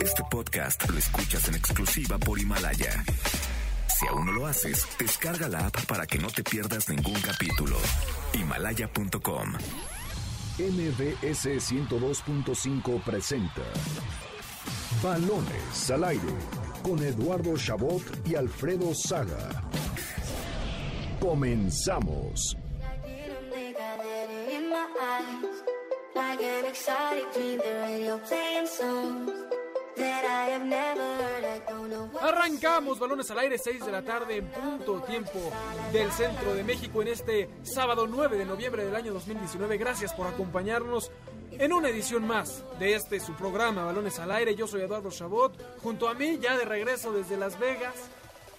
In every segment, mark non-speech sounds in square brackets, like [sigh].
Este podcast lo escuchas en exclusiva por Himalaya. Si aún no lo haces, descarga la app para que no te pierdas ningún capítulo. Himalaya.com. MBS 102.5 presenta Balones al aire con Eduardo Chabot y Alfredo Saga. Comenzamos. Arrancamos balones al aire, 6 de la tarde en punto tiempo del centro de México en este sábado 9 de noviembre del año 2019. Gracias por acompañarnos en una edición más de este su programa Balones al aire. Yo soy Eduardo Chabot, junto a mí ya de regreso desde Las Vegas.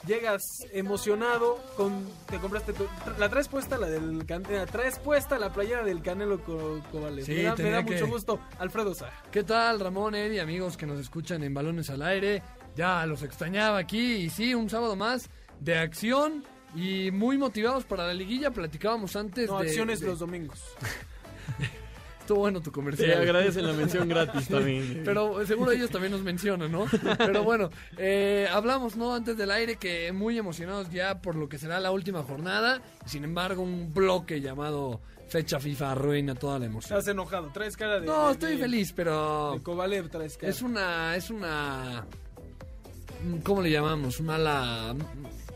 Llegas emocionado con te compraste tu- la traes puesta la del can- la traes puesta la playera del Canelo Co- Cobales. Sí, me da, me tenía da que- mucho gusto Alfredo Sá. ¿Qué tal, Ramón, Eddie, amigos que nos escuchan en Balones al Aire? Ya los extrañaba aquí y sí, un sábado más de acción y muy motivados para la liguilla. Platicábamos antes No, de... acciones de- los domingos. [laughs] Estuvo bueno tu comercial. agradecen la mención gratis también. [laughs] Pero seguro ellos también nos mencionan, ¿no? Pero bueno, eh, hablamos, ¿no? Antes del aire que muy emocionados ya por lo que será la última jornada. Sin embargo, un bloque llamado fecha FIFA arruina toda la emoción. Estás enojado, traes cara de No, de- estoy de- feliz, pero... de Kovalev traes cara. Es una, es una, ¿cómo le llamamos? Mala,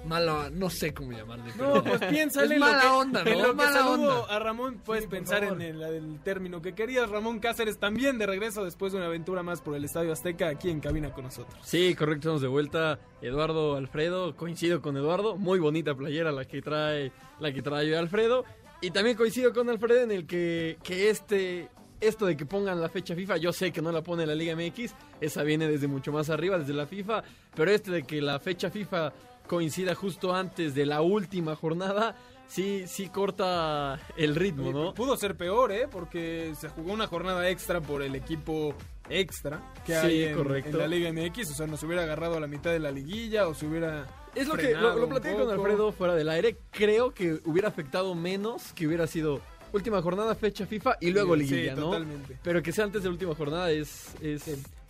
mala, no sé cómo llamarle. No, pues piénsale es en lo mala que- onda, en ¿no? lo que Mala saludo onda. a Ramón puedes Sí, pensar en el término que querías. Ramón Cáceres también de regreso después de una aventura más por el Estadio Azteca aquí en cabina con nosotros. Sí, correcto, estamos de vuelta. Eduardo, Alfredo, coincido con Eduardo. Muy bonita playera la que trae, la que trae Alfredo. Y también coincido con Alfredo en el que, que este, esto de que pongan la fecha FIFA, yo sé que no la pone la Liga MX, esa viene desde mucho más arriba, desde la FIFA, pero este de que la fecha FIFA coincida justo antes de la última jornada, sí, sí corta el ritmo, ¿no? Pudo ser peor, ¿eh? Porque se jugó una jornada extra por el equipo extra que Sí, hay en, correcto. en la Liga MX. O sea, nos hubiera agarrado a la mitad de la liguilla o se hubiera. Es lo que lo, lo platiqué con. Alfredo fuera del aire. Creo que hubiera afectado menos que hubiera sido última jornada, fecha FIFA y luego Sí, liguilla, sí, ¿no? totalmente. Pero que sea antes de la última jornada es. es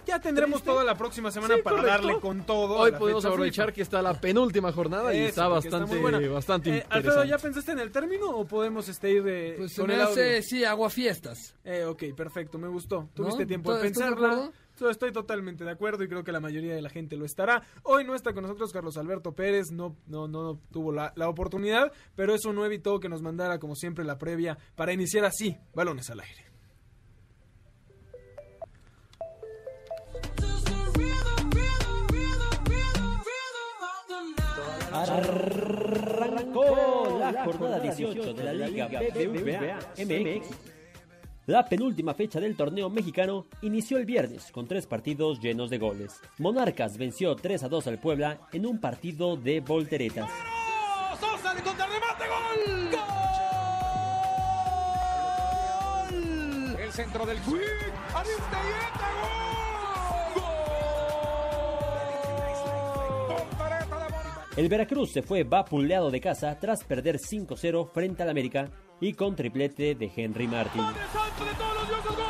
Ya tendremos Triste. toda la próxima semana Sí, para correcto. darle con todo. Hoy podemos aprovechar FIFA. que está la penúltima jornada y Eso, está bastante, muy buena. bastante Eh, Alfredo, interesante. ¿ya pensaste en el término o podemos este, ir de, Pues se con me el hace, audio? sí, aguafiestas. Eh, ok, perfecto, me gustó. Tuviste ¿No? tiempo de ¿Estás de pensarla. estoy totalmente de acuerdo y creo que la mayoría de la gente lo estará. Hoy no está con nosotros Carlos Alberto Pérez, no, no, no tuvo la, la oportunidad, pero eso no evitó que nos mandara como siempre la previa para iniciar así, balones al aire. Arrancó la jornada 18 de la Liga BBVA MX. La penúltima fecha del torneo mexicano inició el viernes con tres partidos llenos de goles. Monarcas venció 3 a 2 al Puebla en un partido de volteretas. El centro del gol. El Veracruz se fue vapuleado de casa tras perder 5-0 frente al América y con triplete de Henry Martin. Santo de todos los dioses, gol.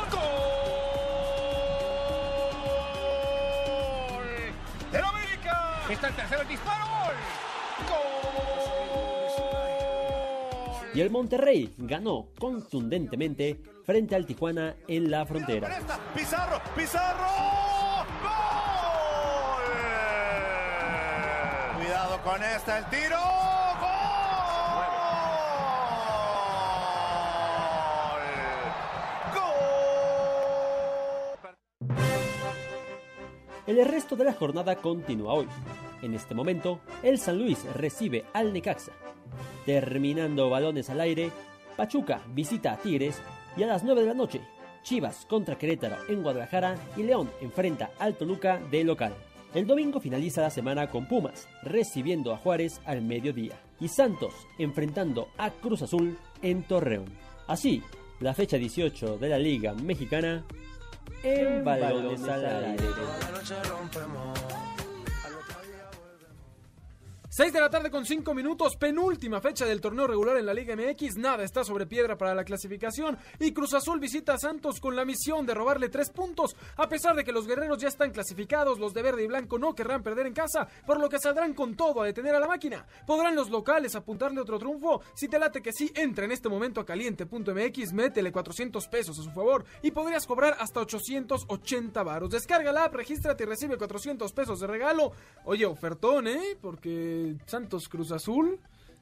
América. Está el tercero, el disparo. Y el Monterrey ganó contundentemente frente al Tijuana en la frontera. Pizarro, Pizarro. Con esta, el tiro. Gol. Gol. El resto de la jornada continúa hoy. En este momento, el San Luis recibe al Necaxa. Terminando balones al aire, Pachuca visita a Tigres y a las 9 de la noche, Chivas contra Querétaro en Guadalajara y León enfrenta al Toluca de local. El domingo finaliza la semana con Pumas, recibiendo a Juárez al mediodía, y Santos enfrentando a Cruz Azul en Torreón. Así, la fecha 18 de la Liga Mexicana en balones al aire. 6 de la tarde con 5 minutos, penúltima fecha del torneo regular en la Liga MX. Nada está sobre piedra para la clasificación. Y Cruz Azul visita a Santos con la misión de robarle 3 puntos. A pesar de que los guerreros ya están clasificados, los de verde y blanco no querrán perder en casa, por lo que saldrán con todo a detener a la máquina. ¿Podrán los locales apuntarle otro triunfo? Si te late que sí, entra en este momento a caliente.mx, métele 400 pesos a su favor y podrías cobrar hasta 880 varos. Descarga la app, regístrate y recibe 400 pesos de regalo. Oye, ofertón, ¿eh? Porque Santos Cruz Azul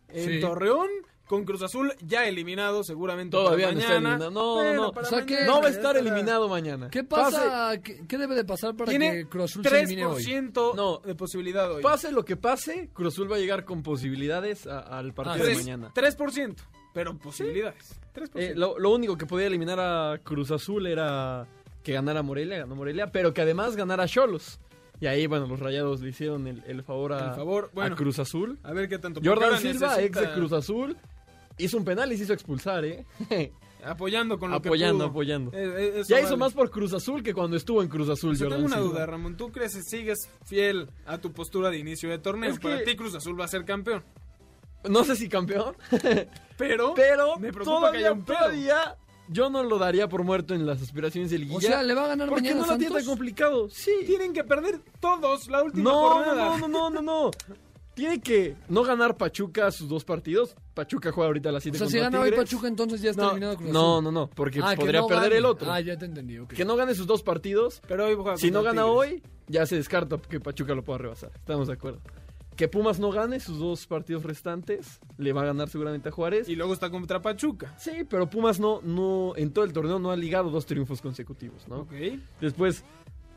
en Sí. Torreón. Con Cruz Azul ya eliminado seguramente Todavía para no está mañana. eliminado. No, Bueno, no. para O sea que- mañana No va a estar eliminado mañana. ¿Qué pasa? ¿Qué, qué debe de pasar para Tiene que Cruz Azul se elimine hoy? 3% No. de posibilidad hoy. Pase lo que pase, Cruz Azul va a llegar con posibilidades a- al partido Ah, de Tres- mañana. 3%, pero posibilidades. 3%. Eh, lo, lo único que podía eliminar a Cruz Azul era que ganara Morelia, ganó Morelia, pero que además ganara Cholos. Y ahí, bueno, los rayados le hicieron el, el favor, a, El favor, bueno. a Cruz Azul. A ver qué tanto. Jordan Silva, ex de Cruz Azul, hizo un penal y se hizo expulsar, ¿eh? [laughs] Apoyando con lo apoyando, que pudo. apoyando. Eh, eh, eso ya hizo más por Cruz Azul que cuando estuvo en Cruz Azul, Yo Jordan tengo una Silva. duda, Ramón. ¿Tú crees que sigues fiel a tu postura de inicio de torneo? Es que- Para ti Cruz Azul va a ser campeón. No sé si campeón, [laughs] Pero, pero me preocupa todavía, que haya un pero. todavía yo no lo daría por muerto en las aspiraciones de liguilla. O sea, ¿le va a ganar porque mañana no la tiene tan complicado. Sí. Tienen que perder todos la última No, jornada. no, no, no, no, no. Tiene que no ganar Pachuca sus dos partidos. Pachuca juega ahorita a las O 7 sea, si gana hoy. Pachuca, entonces ya está no, eliminado Cruz no, no, no, porque Ah, podría no perder gane. el otro. Ah, ya te entendí. Que no gane sus dos partidos. Pero hoy juega Si no gana Tigres. hoy, ya se descarta que Pachuca lo pueda rebasar. Estamos de acuerdo. Que Pumas no gane sus dos partidos restantes, le va a ganar seguramente a Juárez. Y luego está contra Pachuca. Sí, pero Pumas no, no, en todo el torneo no ha ligado dos triunfos consecutivos, ¿no? Ok. Después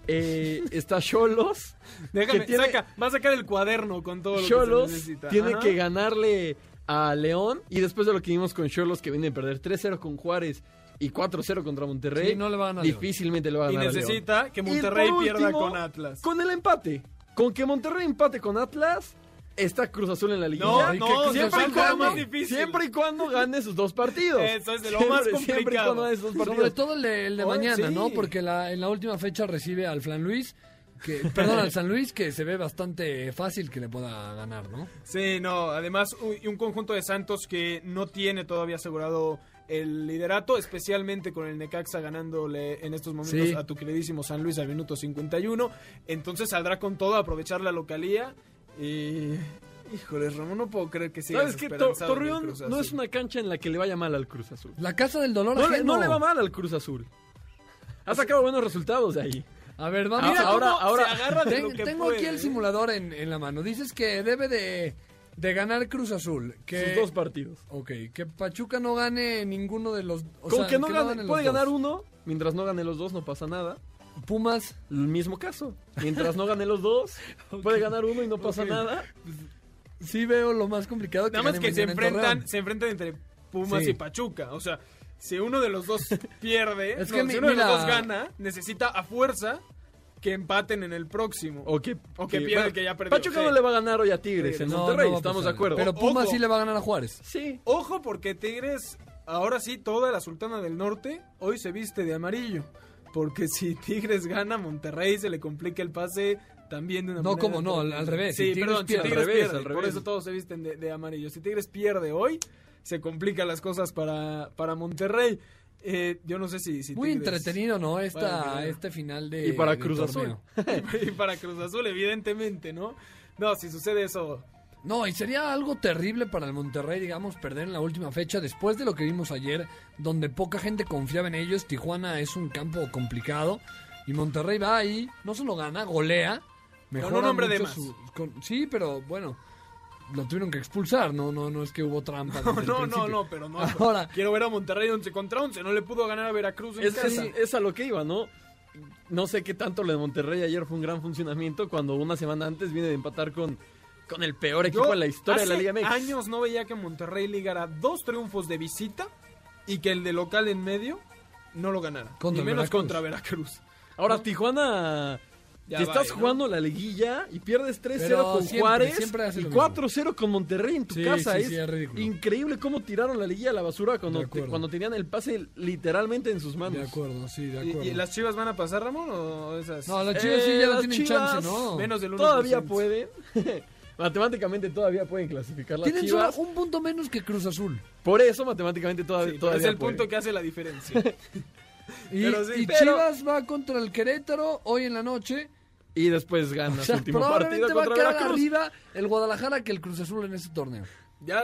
eh, está Cholos. [laughs] Déjame, Que tiene- saca, va a sacar el cuaderno con todo lo que se necesita. tiene Ajá. que ganarle a León. Y después de lo que vimos con Cholos, que viene a perder 3-0 con Juárez y 4-0 contra Monterrey, Sí, no le va a ganar difícilmente le va a Y ganar a León. necesita que Y Monterrey pierda con Atlas. Con el empate. Con que Monterrey empate con Atlas, está Cruz Azul en la liguilla. No, ¿y no, siempre y cuando gane? más difícil. Siempre y cuando gane sus dos partidos. [laughs] Eso es de lo más Siempre- Siempre y cuando gane sus dos partidos. Sobre todo el de, el de mañana, sí. ¿no? Porque la, en la última fecha recibe al Flan Luis, que, perdón, al San Luis, que se ve bastante fácil que le pueda ganar, ¿no? Sí, no, además un, y un conjunto de Santos que no tiene todavía asegurado el liderato, especialmente con el Necaxa ganándole en estos momentos Sí. a tu queridísimo San Luis al minuto 51. Entonces saldrá con todo a aprovechar la localía y... Híjole, Ramón, no puedo creer que sigas ¿Sabes el Torreón no es una cancha en la que le vaya mal al Cruz Azul. La casa del dolor No le, no le va mal al Cruz Azul. Ha sacado buenos resultados de ahí. A ver, vamos. Mira Ahora- ahora- se agarra de Ten- lo que tengo puede, aquí el ¿eh? simulador en, en la mano. Dices que debe de, de ganar Cruz Azul. Que, Sus dos partidos. Ok, que Pachuca no gane ninguno de los... o Con sea, que no gane, puede dos. ganar uno, mientras no gane los dos no pasa nada. Pumas, El mismo caso. Mientras no gane los dos, [laughs] puede ganar uno y no pasa nada. sí veo lo más complicado que Nada más que se en enfrentan, se enfrentan entre Pumas Sí. y Pachuca. O sea, si uno de los dos [laughs] pierde, Es no, que si mi- uno de los dos gana, necesita a fuerza que empaten en el próximo. O que, O que pierda el que ya perdió, Pachuca sí. no le va a ganar hoy a Tigres Sí, en No, Monterrey, no estamos de acuerdo. Pero Pumas sí le va a ganar a Juárez. sí. Ojo porque Tigres, ahora sí, toda la Sultana del Norte, hoy se viste de amarillo. Porque si Tigres gana, Monterrey se le complica el pase también de una No, manera como no, al- al revés. Sí, Si Tigres perdón, si pierde- Tigres Al revés, pierde, al Por revés. eso todos se visten de, de amarillo. Si Tigres pierde hoy, se complican las cosas para, para Monterrey. Eh, yo no sé si... si Muy Tigres- entretenido, ¿no? Esta, vale. este final de Y para Cruz torneo. [laughs] y para Cruz Azul, evidentemente, ¿no? No, si sucede eso... No, y sería algo terrible para el Monterrey, digamos, perder en la última fecha después de lo que vimos ayer, donde poca gente confiaba en ellos. Tijuana es un campo complicado y Monterrey va ahí, no solo gana, golea. Mejora un hombre de más. su- con- sí, pero bueno, lo tuvieron que expulsar, no, no, no es que hubo trampa. desde No, el no, no, principio. no, pero no. Ahora, Quiero ver a Monterrey 11 contra 11. No le pudo ganar a Veracruz en Es, casa. es- es a lo que iba, ¿no? No sé qué tanto lo de Monterrey ayer fue un gran funcionamiento cuando una semana antes viene de empatar con, con el peor equipo Yo en la historia de la Liga MX. años no veía que Monterrey ligara dos triunfos de visita y que el de local en medio no lo ganara. Contra ni menos Veracruz. contra Veracruz. Ahora, Tijuana. Ya si va, estás ¿no? jugando la liguilla y pierdes 3-0 Pero con siempre, Juárez siempre y lo mismo. 4-0 con Monterrey en tu Sí, casa. sí, es, sí, es ridículo. increíble cómo tiraron la liguilla a la basura cuando, cuando tenían el pase literalmente en sus manos. de acuerdo, sí, de ¿Y, acuerdo. y las chivas van a pasar, Ramón? ¿O esas? No, las chivas sí Eh, ya no las tienen Chivas chance, ¿no? menos del 1%. Todavía pueden. [laughs] Matemáticamente todavía pueden clasificar las Tienen solo Chivas. un punto menos que Cruz Azul. Por eso matemáticamente todavía, Sí, pero todavía es el pueden. punto que hace la diferencia. [laughs] Y, Pero sí, y pero- Chivas va contra el Querétaro hoy en la noche. Y después gana O su sea, último partido probablemente va a contra quedar Veracruz. arriba el Guadalajara que el Cruz Azul en ese torneo. Ya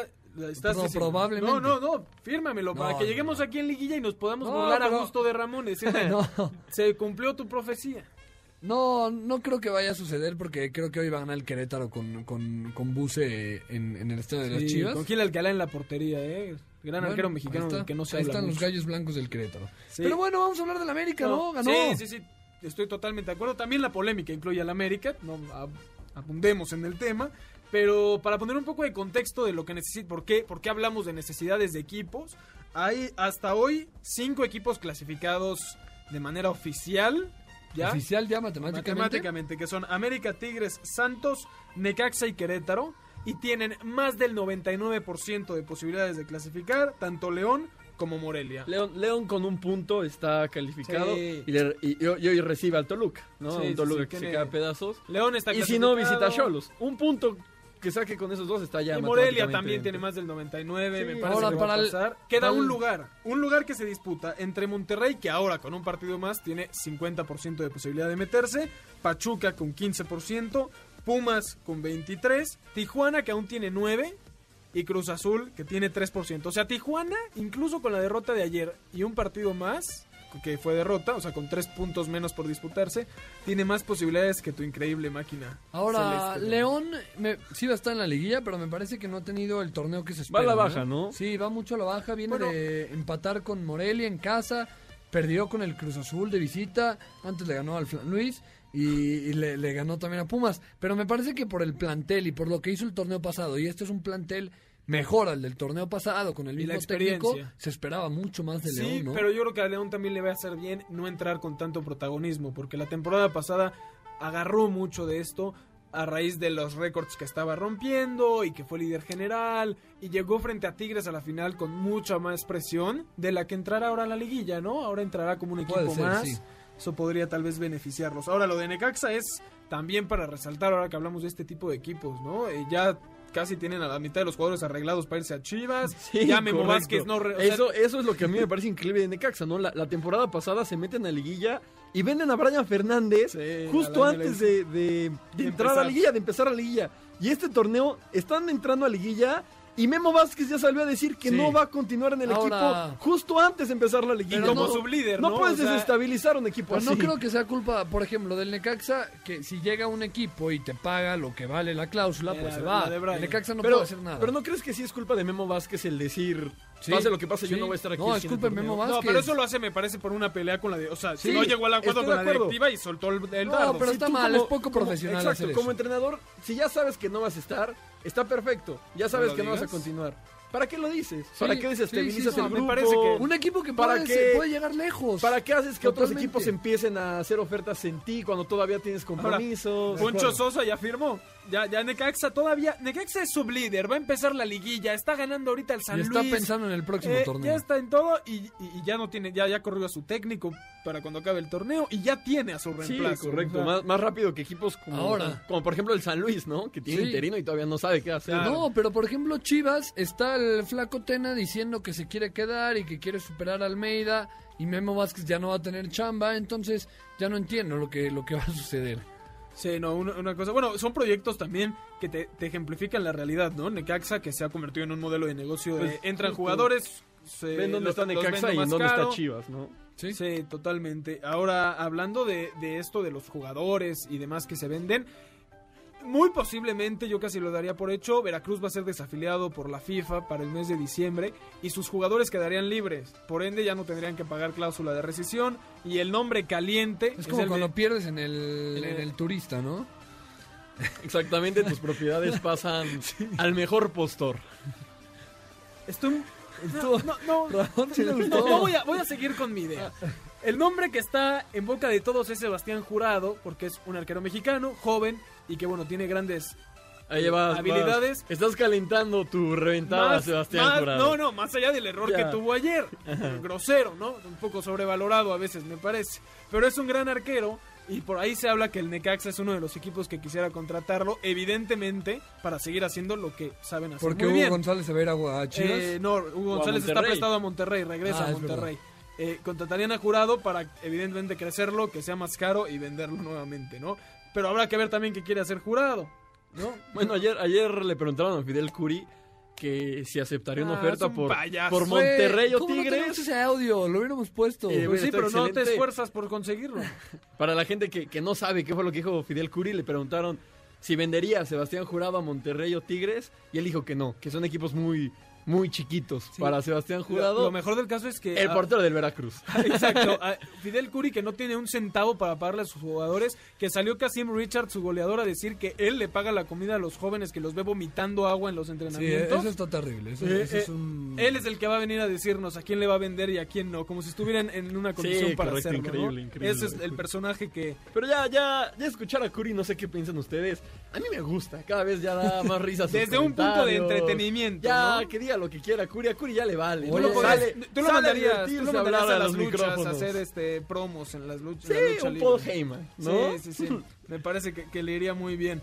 estás No, diciendo. probablemente. No, no, no, fírmamelo No, para que no, lleguemos no. aquí en liguilla y nos podamos No, burlar pero- a gusto de Ramón decirle, [laughs] No. se cumplió tu profecía. No, no creo que vaya a suceder porque creo que hoy va a ganar el Querétaro con, con, con Buse en, en el estadio de las Sí, Chivas. Con Gil Alcalá en la portería, eh. Gran Bueno, arquero mexicano está. que no se Ahí habla están los gallos blancos del Querétaro. Sí. Pero bueno, vamos a hablar del América, ¿no? Ganó. Sí, sí, sí. Estoy totalmente de acuerdo. También la polémica incluye al América. No ab- abundemos en el tema. Pero para poner un poco de contexto de lo que necesita, ¿por qué, por qué hablamos de necesidades de equipos? Hay hasta hoy cinco equipos clasificados de manera oficial. ¿ya? Oficial ya matemáticamente. Matemáticamente, que son América, Tigres, Santos, Necaxa y Querétaro. Y tienen más del 99% de posibilidades de clasificar tanto León como Morelia. León, León con un punto está calificado Sí. y, le- y- y hoy- y hoy recibe al Toluca, ¿no? Sí, un Toluca sí, que tiene- se queda a pedazos. León está Y si no, visita a Cholos. Un punto que saque con esos dos está ya Y Morelia también tiene más del 99, Sí. me parece Ahora, que para va a el- pasar. Queda para un el- lugar, un lugar que se disputa entre Monterrey, que ahora con un partido más tiene 50% de posibilidad de meterse, Pachuca con 15%, Pumas con 23%, Tijuana que aún tiene 9% y Cruz Azul que tiene 3%. O sea, Tijuana, incluso con la derrota de ayer y un partido más, que fue derrota, o sea, con 3 puntos menos por disputarse, tiene más posibilidades que tu increíble máquina. Ahora, celeste. León me, sí va a estar en la liguilla, pero me parece que no ha tenido el torneo que se espera. Va a la baja, ¿no? Sí, va mucho a la baja. Viene Bueno. de empatar con Morelia en casa, perdió con el Cruz Azul de visita, antes le ganó al Flan Luis y, y le, le ganó también a Pumas. Pero me parece que por el plantel y por lo que hizo el torneo pasado, y este es un plantel mejor al del torneo pasado con el Y mismo la técnico, se esperaba mucho más de Sí, León, ¿no? pero yo creo que a León también le va a hacer bien no entrar con tanto protagonismo, porque la temporada pasada agarró mucho de esto a raíz de los récords que estaba rompiendo y que fue líder general y llegó frente a Tigres a la final con mucha más presión de la que entrará ahora a la liguilla, ¿no? Ahora entrará como un equipo ser, más. sí. Eso podría tal vez beneficiarlos. Ahora lo de Necaxa es también para resaltar ahora que hablamos de este tipo de equipos, ¿no? Eh, ya casi tienen a la mitad de los jugadores arreglados para irse a Chivas. [laughs] Sí, ya Memo. Vázquez no... re- o sea, eso, eso es lo que a mí me parece increíble de Necaxa, ¿no? La, la temporada pasada se meten a liguilla y venden a Brian Fernández Sí, justo antes de, de- de entrar a empezar. la liguilla, de empezar a la liguilla. Y este torneo están entrando a liguilla y Memo Vázquez ya salió a decir que Sí. no va a continuar en el Ahora- equipo justo antes de empezar la liguilla. Pero como no- sublíder, no ¿no? puedes O sea, desestabilizar un equipo Pues así. no creo que sea culpa, por ejemplo, del Necaxa, que si llega un equipo y te paga lo que vale la cláusula, Eh, pues se va. El Necaxa no pero, puede hacer nada. pero no crees que sí es culpa de Memo Vázquez el decir, Sí, pase lo que pase, yo no voy a estar aquí. No, torneo? Memo No, pero eso lo hace, me parece, por una pelea con la de. O sea, si Sí, no llegó al acuerdo con de la acuerdo. directiva y soltó el, el No, dardo. pero está mal, como- es poco como- profesional Exacto, hacer como eso. entrenador, si ya sabes que no vas a estar, está perfecto. Ya sabes que no vas a continuar. ¿Para qué lo dices? Sí, ¿Para qué sí, desestabilizas sí, el no, me grupo? parece que- Un equipo que ¿Para puede, qué? puede llegar lejos. ¿Para qué haces que otros equipos empiecen a hacer ofertas en ti cuando todavía tienes compromisos? Poncho Sosa ya firmó. Ya, ya Necaxa todavía. Necaxa es sublíder. Va a empezar la liguilla. Está ganando ahorita el San y está Luis. pensando en el próximo Eh, torneo. Ya está en todo y, y- y ya no tiene, ya, ya corrió a su técnico para cuando acabe el torneo y ya tiene a su Sí, reemplazo. correcto. O sea, más, más rápido que equipos como, Ahora. como por ejemplo el San Luis, ¿no? Que tiene Sí. interino y todavía no sabe qué hacer. Claro. No, pero por ejemplo Chivas está el flaco Tena diciendo que se quiere quedar y que quiere superar a Almeida y Memo Vázquez ya no va a tener chamba, entonces ya no entiendo lo que, lo que va a suceder. Sí, no, una, una cosa. Bueno, son proyectos también que te, te ejemplifican la realidad, ¿no? Necaxa, que se ha convertido en un modelo de negocio. de Pues, entran jugadores. Se, Ven dónde los- está Necaxa y dónde caro. está Chivas, ¿no? ¿Sí? Sí, totalmente. Ahora, hablando de, de esto de los jugadores y demás que se venden, muy posiblemente, yo casi lo daría por hecho, Veracruz va a ser desafiliado por la FIFA para el mes de diciembre y sus jugadores quedarían libres. Por ende, ya no tendrían que pagar cláusula de rescisión y el nombre caliente Es como el de- cuando pierdes en el, en en el- turista, ¿no? Exactamente, tus propiedades [laughs] pasan al mejor postor. Estoy- No, no, no, no voy, a, voy a seguir con mi idea. El nombre que está en boca de todos es Sebastián Jurado, porque es un arquero mexicano, joven y que, bueno, tiene grandes Ahí vas, Habilidades. vas. Estás calentando tu reventada, Más- Sebastián más- Jurado. No, no, más allá del error Ya. que tuvo ayer. [laughs] Grosero, ¿no? Un poco sobrevalorado a veces, me parece. Pero es un gran arquero Y por ahí se habla que el Necaxa es uno de los equipos que quisiera contratarlo, evidentemente, para seguir haciendo lo que saben hacer Porque muy Hugo bien. González se va a ir a a Chivas. Eh, no, Hugo González está prestado a Monterrey, regresa Ah, a Monterrey. Eh, contratarían a Jurado para, evidentemente, crecerlo, que sea más caro y venderlo nuevamente, ¿no? Pero habrá que ver también qué quiere hacer Jurado, ¿no? Bueno, ayer, ayer le preguntaron a Fidel Curi que si aceptaría una Ah, oferta por, payaso. por Fue- Monterrey o ¿Cómo no tenemos Tigres. ese audio? Lo hubiéramos puesto. Eh, Pues sí, pero no te esfuerzas por conseguirlo. [laughs] Para la gente que, que no sabe qué fue lo que dijo Fidel Curi, le preguntaron si vendería a Sebastián Jurado a Monterrey o Tigres. Y él dijo que no, que son equipos muy, muy chiquitos para Sebastián Lo, Jurado. lo mejor del caso es que... el ah, portero del Veracruz. [laughs] Exacto. a [laughs] Fidel Curi, que no tiene un centavo para pagarle a sus jugadores, que salió Casim Richard, su goleador, a decir que él le paga la comida a los jóvenes que los ve vomitando agua en los Sí, entrenamientos. eso está terrible. Eso, Eh, eso es eh, un... Él es el que va a venir a decirnos a quién le va a vender y a quién no, como si estuvieran en una condición para correcto, hacerlo. ¿no? increíble, increíble. Ese es el personaje que... Pero ya, ya, ya escuchar a Curi, no sé qué piensan ustedes. A mí me gusta, cada vez ya da más risas. Desde un punto de entretenimiento, Ya, ¿no? que diga lo que quiera Curi, a Curi ya le vale. Tú ¿no? lo, podrías- Sale- tú lo sale a mandarías, tú lo mandarías hablar a las luchas, a hacer este promos en las luchas. Sí, la lucha un libre. Paul Heyman, ¿no? Sí, sí, sí. [laughs] Me parece que, que le iría muy bien.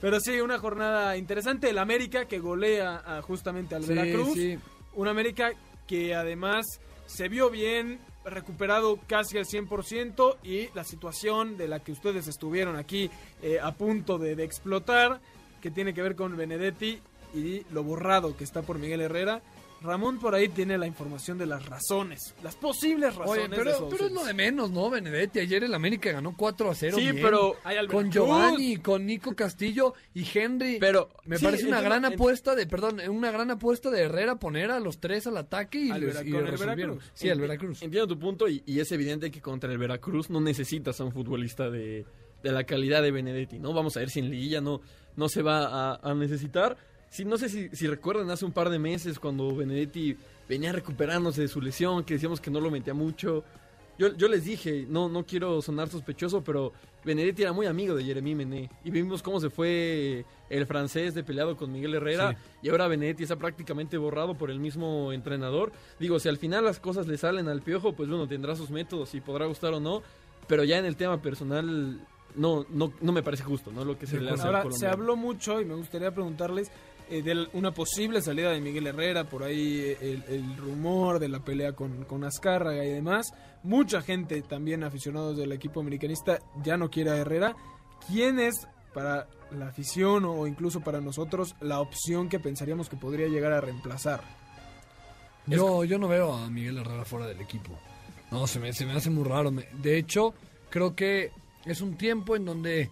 Pero sí, una jornada interesante. El América que golea a- justamente al Sí, Veracruz. sí. Un América que además se vio bien, recuperado casi al 100% y la situación de la que ustedes estuvieron aquí eh, a punto de, de explotar, que tiene que ver con Benedetti y lo borrado que está por Miguel Herrera. Ramón por ahí tiene la información de las razones, las posibles razones. Oye, pero, es lo de menos, ¿no, Benedetti? Ayer el América ganó 4 a 0. Sí, bien. pero Con Veracruz. Giovanni, con Nico Castillo y Henry. Pero, me sí, parece una gran apuesta de, perdón, una gran apuesta de Herrera poner a los tres al ataque y, Al les- Vera- y con el. Veracruz. Sí, al Veracruz. Entiendo tu punto y, y es evidente que contra el Veracruz no necesitas a un futbolista de, de la calidad de Benedetti, ¿no? Vamos a ver si en liguilla no, no se va a, a necesitar. Sí, no sé si, si recuerdan hace un par de meses cuando Benedetti venía recuperándose de su lesión, que decíamos que no lo metía mucho. Yo, yo les dije, no, no quiero sonar sospechoso, pero Benedetti era muy amigo de Jeremy Mené. Y vimos cómo se fue el francés de peleado con Miguel Herrera. Sí. Y ahora Benedetti está prácticamente borrado por el mismo entrenador. Digo, si al final las cosas le salen al piojo, pues bueno, tendrá sus métodos y podrá gustar o no. Pero ya en el tema personal, no, no, no me parece justo, ¿no? Lo que se le hace al Ahora, se habló mucho y me gustaría preguntarles eh, de una posible salida de Miguel Herrera, por ahí eh, el, el rumor de la pelea con, con Azcárraga y demás. Mucha gente, también aficionados del equipo americanista, ya no quiere a Herrera. ¿Quién es para la afición o incluso para nosotros la opción que pensaríamos que podría llegar a reemplazar? Yo, yo no veo a Miguel Herrera fuera del equipo. No, se me, se me hace muy raro. Me- De hecho, creo que es un tiempo en donde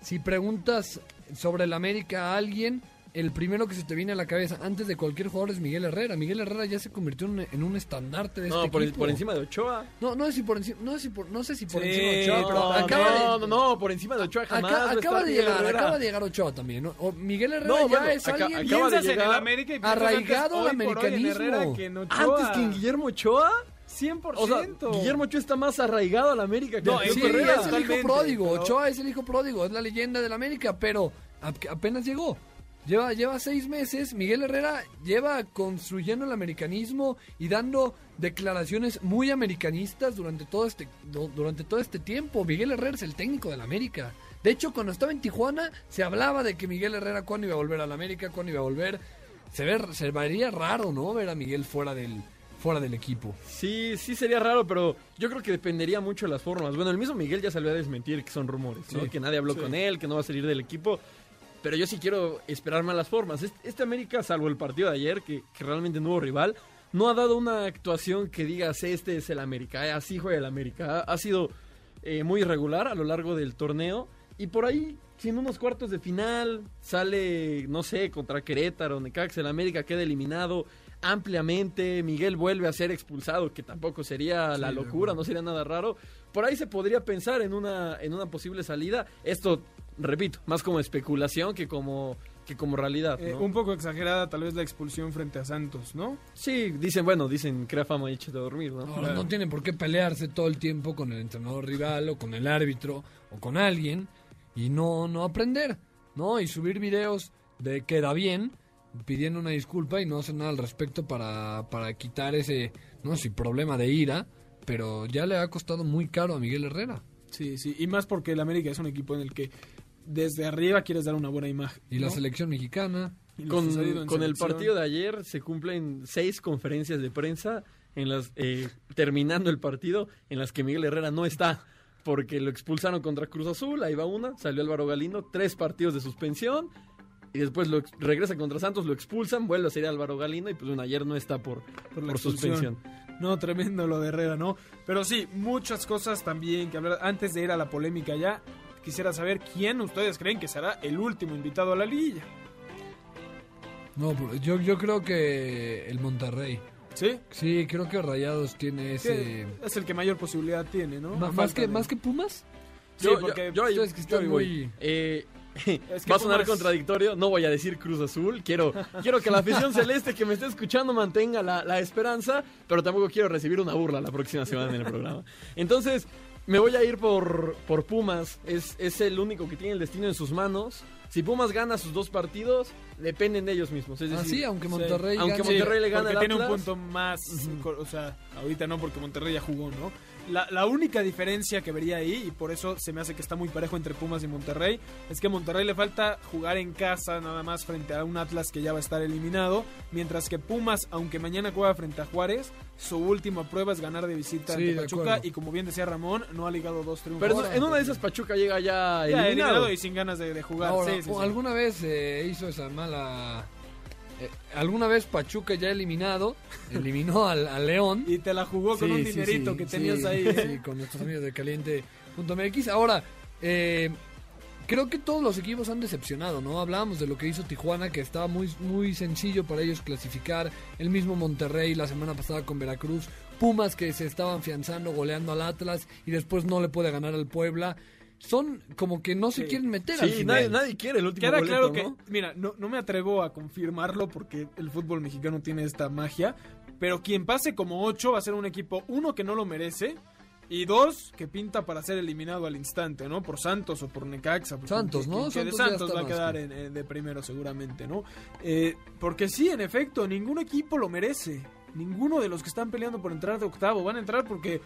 si preguntas sobre el América a alguien, el primero que se te viene a la cabeza antes de cualquier jugador es Miguel Herrera. Miguel Herrera ya se convirtió en un, en un estandarte de No, este por, equipo. por encima de Ochoa. No, no sé si por encima, no sé si por, no sé si por Sí, encima de Ochoa, pero no, acaba no, de no, no, por encima de Ochoa jamás. acá- acaba de llegar, acaba de llegar Ochoa también, ¿no? O Miguel Herrera ya bueno, es acá- alguien acaba de Piensas en llegar el América y piensas arraigado al americanismo. Que en Ochoa. Antes que en Guillermo Ochoa. 100%. O sea, Guillermo Ochoa está más arraigado a la América que No, es Sí, Herrera. es el hijo pródigo. pero- Ochoa es el hijo pródigo, es la leyenda del América, pero ap- apenas llegó. Lleva, lleva seis meses. Miguel Herrera lleva construyendo el americanismo y dando declaraciones muy americanistas durante todo este du- durante todo este tiempo. Miguel Herrera es el técnico del América. De hecho, cuando estaba en Tijuana, se hablaba de que Miguel Herrera cuándo iba a volver al América, cuándo iba a volver. Se, ve, se vería raro, ¿no? Ver a Miguel fuera del, fuera del equipo. Sí, sí sería raro, pero yo creo que dependería mucho de las formas. Bueno, el mismo Miguel ya salió a desmentir que son rumores, ¿no? Sí. Que nadie habló Sí. con él, que no va a salir del equipo. Pero yo sí quiero esperarme a las formas. Este, este América, salvo el partido de ayer, que, que realmente no hubo rival, no ha dado una actuación que digas, este es el América, eh, así juega el América. Ha, ha sido eh, muy irregular a lo largo del torneo. Y por ahí, si en unos cuartos de final sale, no sé, contra Querétaro, Necaxa, el América queda eliminado ampliamente, Miguel vuelve a ser expulsado, que tampoco sería la locura, no sería nada raro. Por ahí se podría pensar en una, en una posible salida. Esto, repito, más como especulación que como, que como realidad. Eh, un poco exagerada tal vez la expulsión frente a Santos, ¿no? Sí, dicen, bueno, dicen, crea fama y échate a dormir, ¿no? Ahora, no tienen por qué pelearse todo el tiempo con el entrenador rival o con el árbitro o con alguien y no, no aprender, ¿no? Y subir videos de queda bien, pidiendo una disculpa y no hacer nada al respecto para, para quitar ese, no sé, problema de ira, pero ya le ha costado muy caro a Miguel Herrera. Sí, sí, y más porque el América es un equipo en el que desde arriba quieres dar una buena imagen. Y la selección mexicana. Con, con el partido de ayer se cumplen seis conferencias de prensa en las eh, terminando el partido en las que Miguel Herrera no está porque lo expulsaron contra Cruz Azul, ahí va una, salió Álvaro Galindo, tres partidos de suspensión y después lo regresa contra Santos, lo expulsan, vuelve a salir Álvaro Galindo y pues bueno, ayer no está por, Por por suspensión. No, tremendo lo de Herrera, ¿no? Pero sí, muchas cosas también que hablar. Antes de ir a la polémica ya, quisiera saber quién ustedes creen que será el último invitado a la liguilla. No, pero yo, yo creo que el Monterrey. ¿Sí? Sí, creo que Rayados tiene ese... Es el que mayor posibilidad tiene, ¿no? Más, que, de- más que Pumas. Sí, Yo- porque yo- yo ahí- ustedes que yo muy- Eh, [laughs] Es que [laughs] va a sonar Pumas- contradictorio, no voy a decir Cruz Azul, quiero, quiero que la afición celeste que me esté escuchando mantenga la, la esperanza, pero tampoco quiero recibir una burla la próxima semana en el programa. Entonces, me voy a ir por, por Pumas, es, es el único que tiene el destino en sus manos. Si Pumas gana sus dos partidos, dependen de ellos mismos. Es Ah, decir, sí, aunque sí. Monterrey Aunque gane- Monterrey le gana porque al tiene un punto más, o sea, ahorita no porque Monterrey ya jugó, ¿no? La, la única diferencia que vería ahí, y por eso se me hace que está muy parejo entre Pumas y Monterrey, es que a Monterrey le falta jugar en casa nada más frente a un Atlas que ya va a estar eliminado, mientras que Pumas, aunque mañana juega frente a Juárez, su última prueba es ganar de visita Sí, ante Pachuca, y como bien decía Ramón, no ha ligado dos triunfos. Pero en, una de esas Pachuca llega ya, Ya eliminado. y sin ganas de, de jugar. Ahora, sí, sí, o sí. ¿alguna vez eh, hizo esa mala... eh, ¿Alguna vez Pachuca ya eliminado? [laughs] Eliminó al, León. Y te la jugó con Sí, un dinerito sí, que tenías ahí. ¿eh? Sí, con nuestros amigos de caliente.mx. Ahora, eh, creo que todos los equipos han decepcionado, ¿no? Hablábamos de lo que hizo Tijuana, que estaba muy, muy sencillo para ellos clasificar. El mismo Monterrey la semana pasada con Veracruz. Pumas que se estaban afianzando, goleando al Atlas y después no le puede ganar al Puebla. Son como que no se Sí. quieren meter al Sí, final. nadie, nadie quiere el último Queda boleto, claro ¿no? que, mira, no, no me atrevo a confirmarlo porque el fútbol mexicano tiene esta magia, pero quien pase como 8 va a ser un equipo, uno, que no lo merece, y dos, que pinta para ser eliminado al instante, ¿no? Por Santos o por Necaxa. porque Santos, que- ¿no? que- Santos Santos va a quedar que- en- en- de primero seguramente, ¿no? Eh, porque sí, en efecto, ningún equipo lo merece. Ninguno de los que están peleando por entrar de octavo van a entrar porque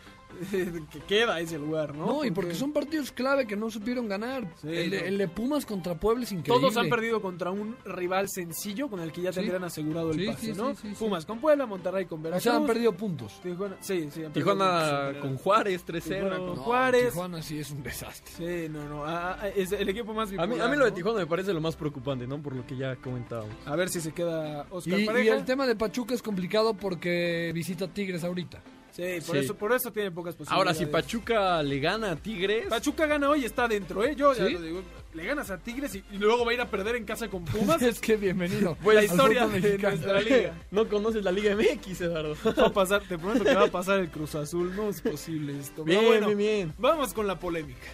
que queda ese lugar, ¿no? No, y porque son partidos clave que no supieron ganar. Sí, el, de, no. el de Pumas contra Puebla es increíble. Todos han perdido contra un rival sencillo con el que ya Sí. tendrían asegurado el Sí, pase, sí, ¿no? sí, sí, sí. Pumas con Puebla, Monterrey con O Veracruz. sea, han perdido puntos. Tijuana, sí, sí, han perdido Tijuana puntos. con Juárez Tijuana 3-0. con- No, Juárez. Tijuana sí es un desastre. Sí, no, no. ah, ah, es el equipo más A mí, bipolar, a mí lo de ¿no? Tijuana me parece lo más preocupante, ¿no? Por lo que ya comentábamos. A ver si se queda Oscar Y, y Pareja. el tema de Pachuca es complicado porque visita Tigres ahorita. Sí, por, Sí. Eso, por eso tiene pocas posibilidades. Ahora, si Pachuca le gana a Tigres, Pachuca gana hoy, está dentro, ¿eh? Yo ya ¿Sí? lo digo. Le ganas a Tigres y, y luego va a ir a perder en casa con Pumas. [laughs] es que bienvenido. [laughs] Pues la historia de mexicano. nuestra liga. [laughs] no conoces la Liga MX, Eduardo. Va a pasar, te prometo que va a pasar el Cruz Azul. No es posible esto. Pero Bien, bueno, bien, bien. Vamos con la polémica.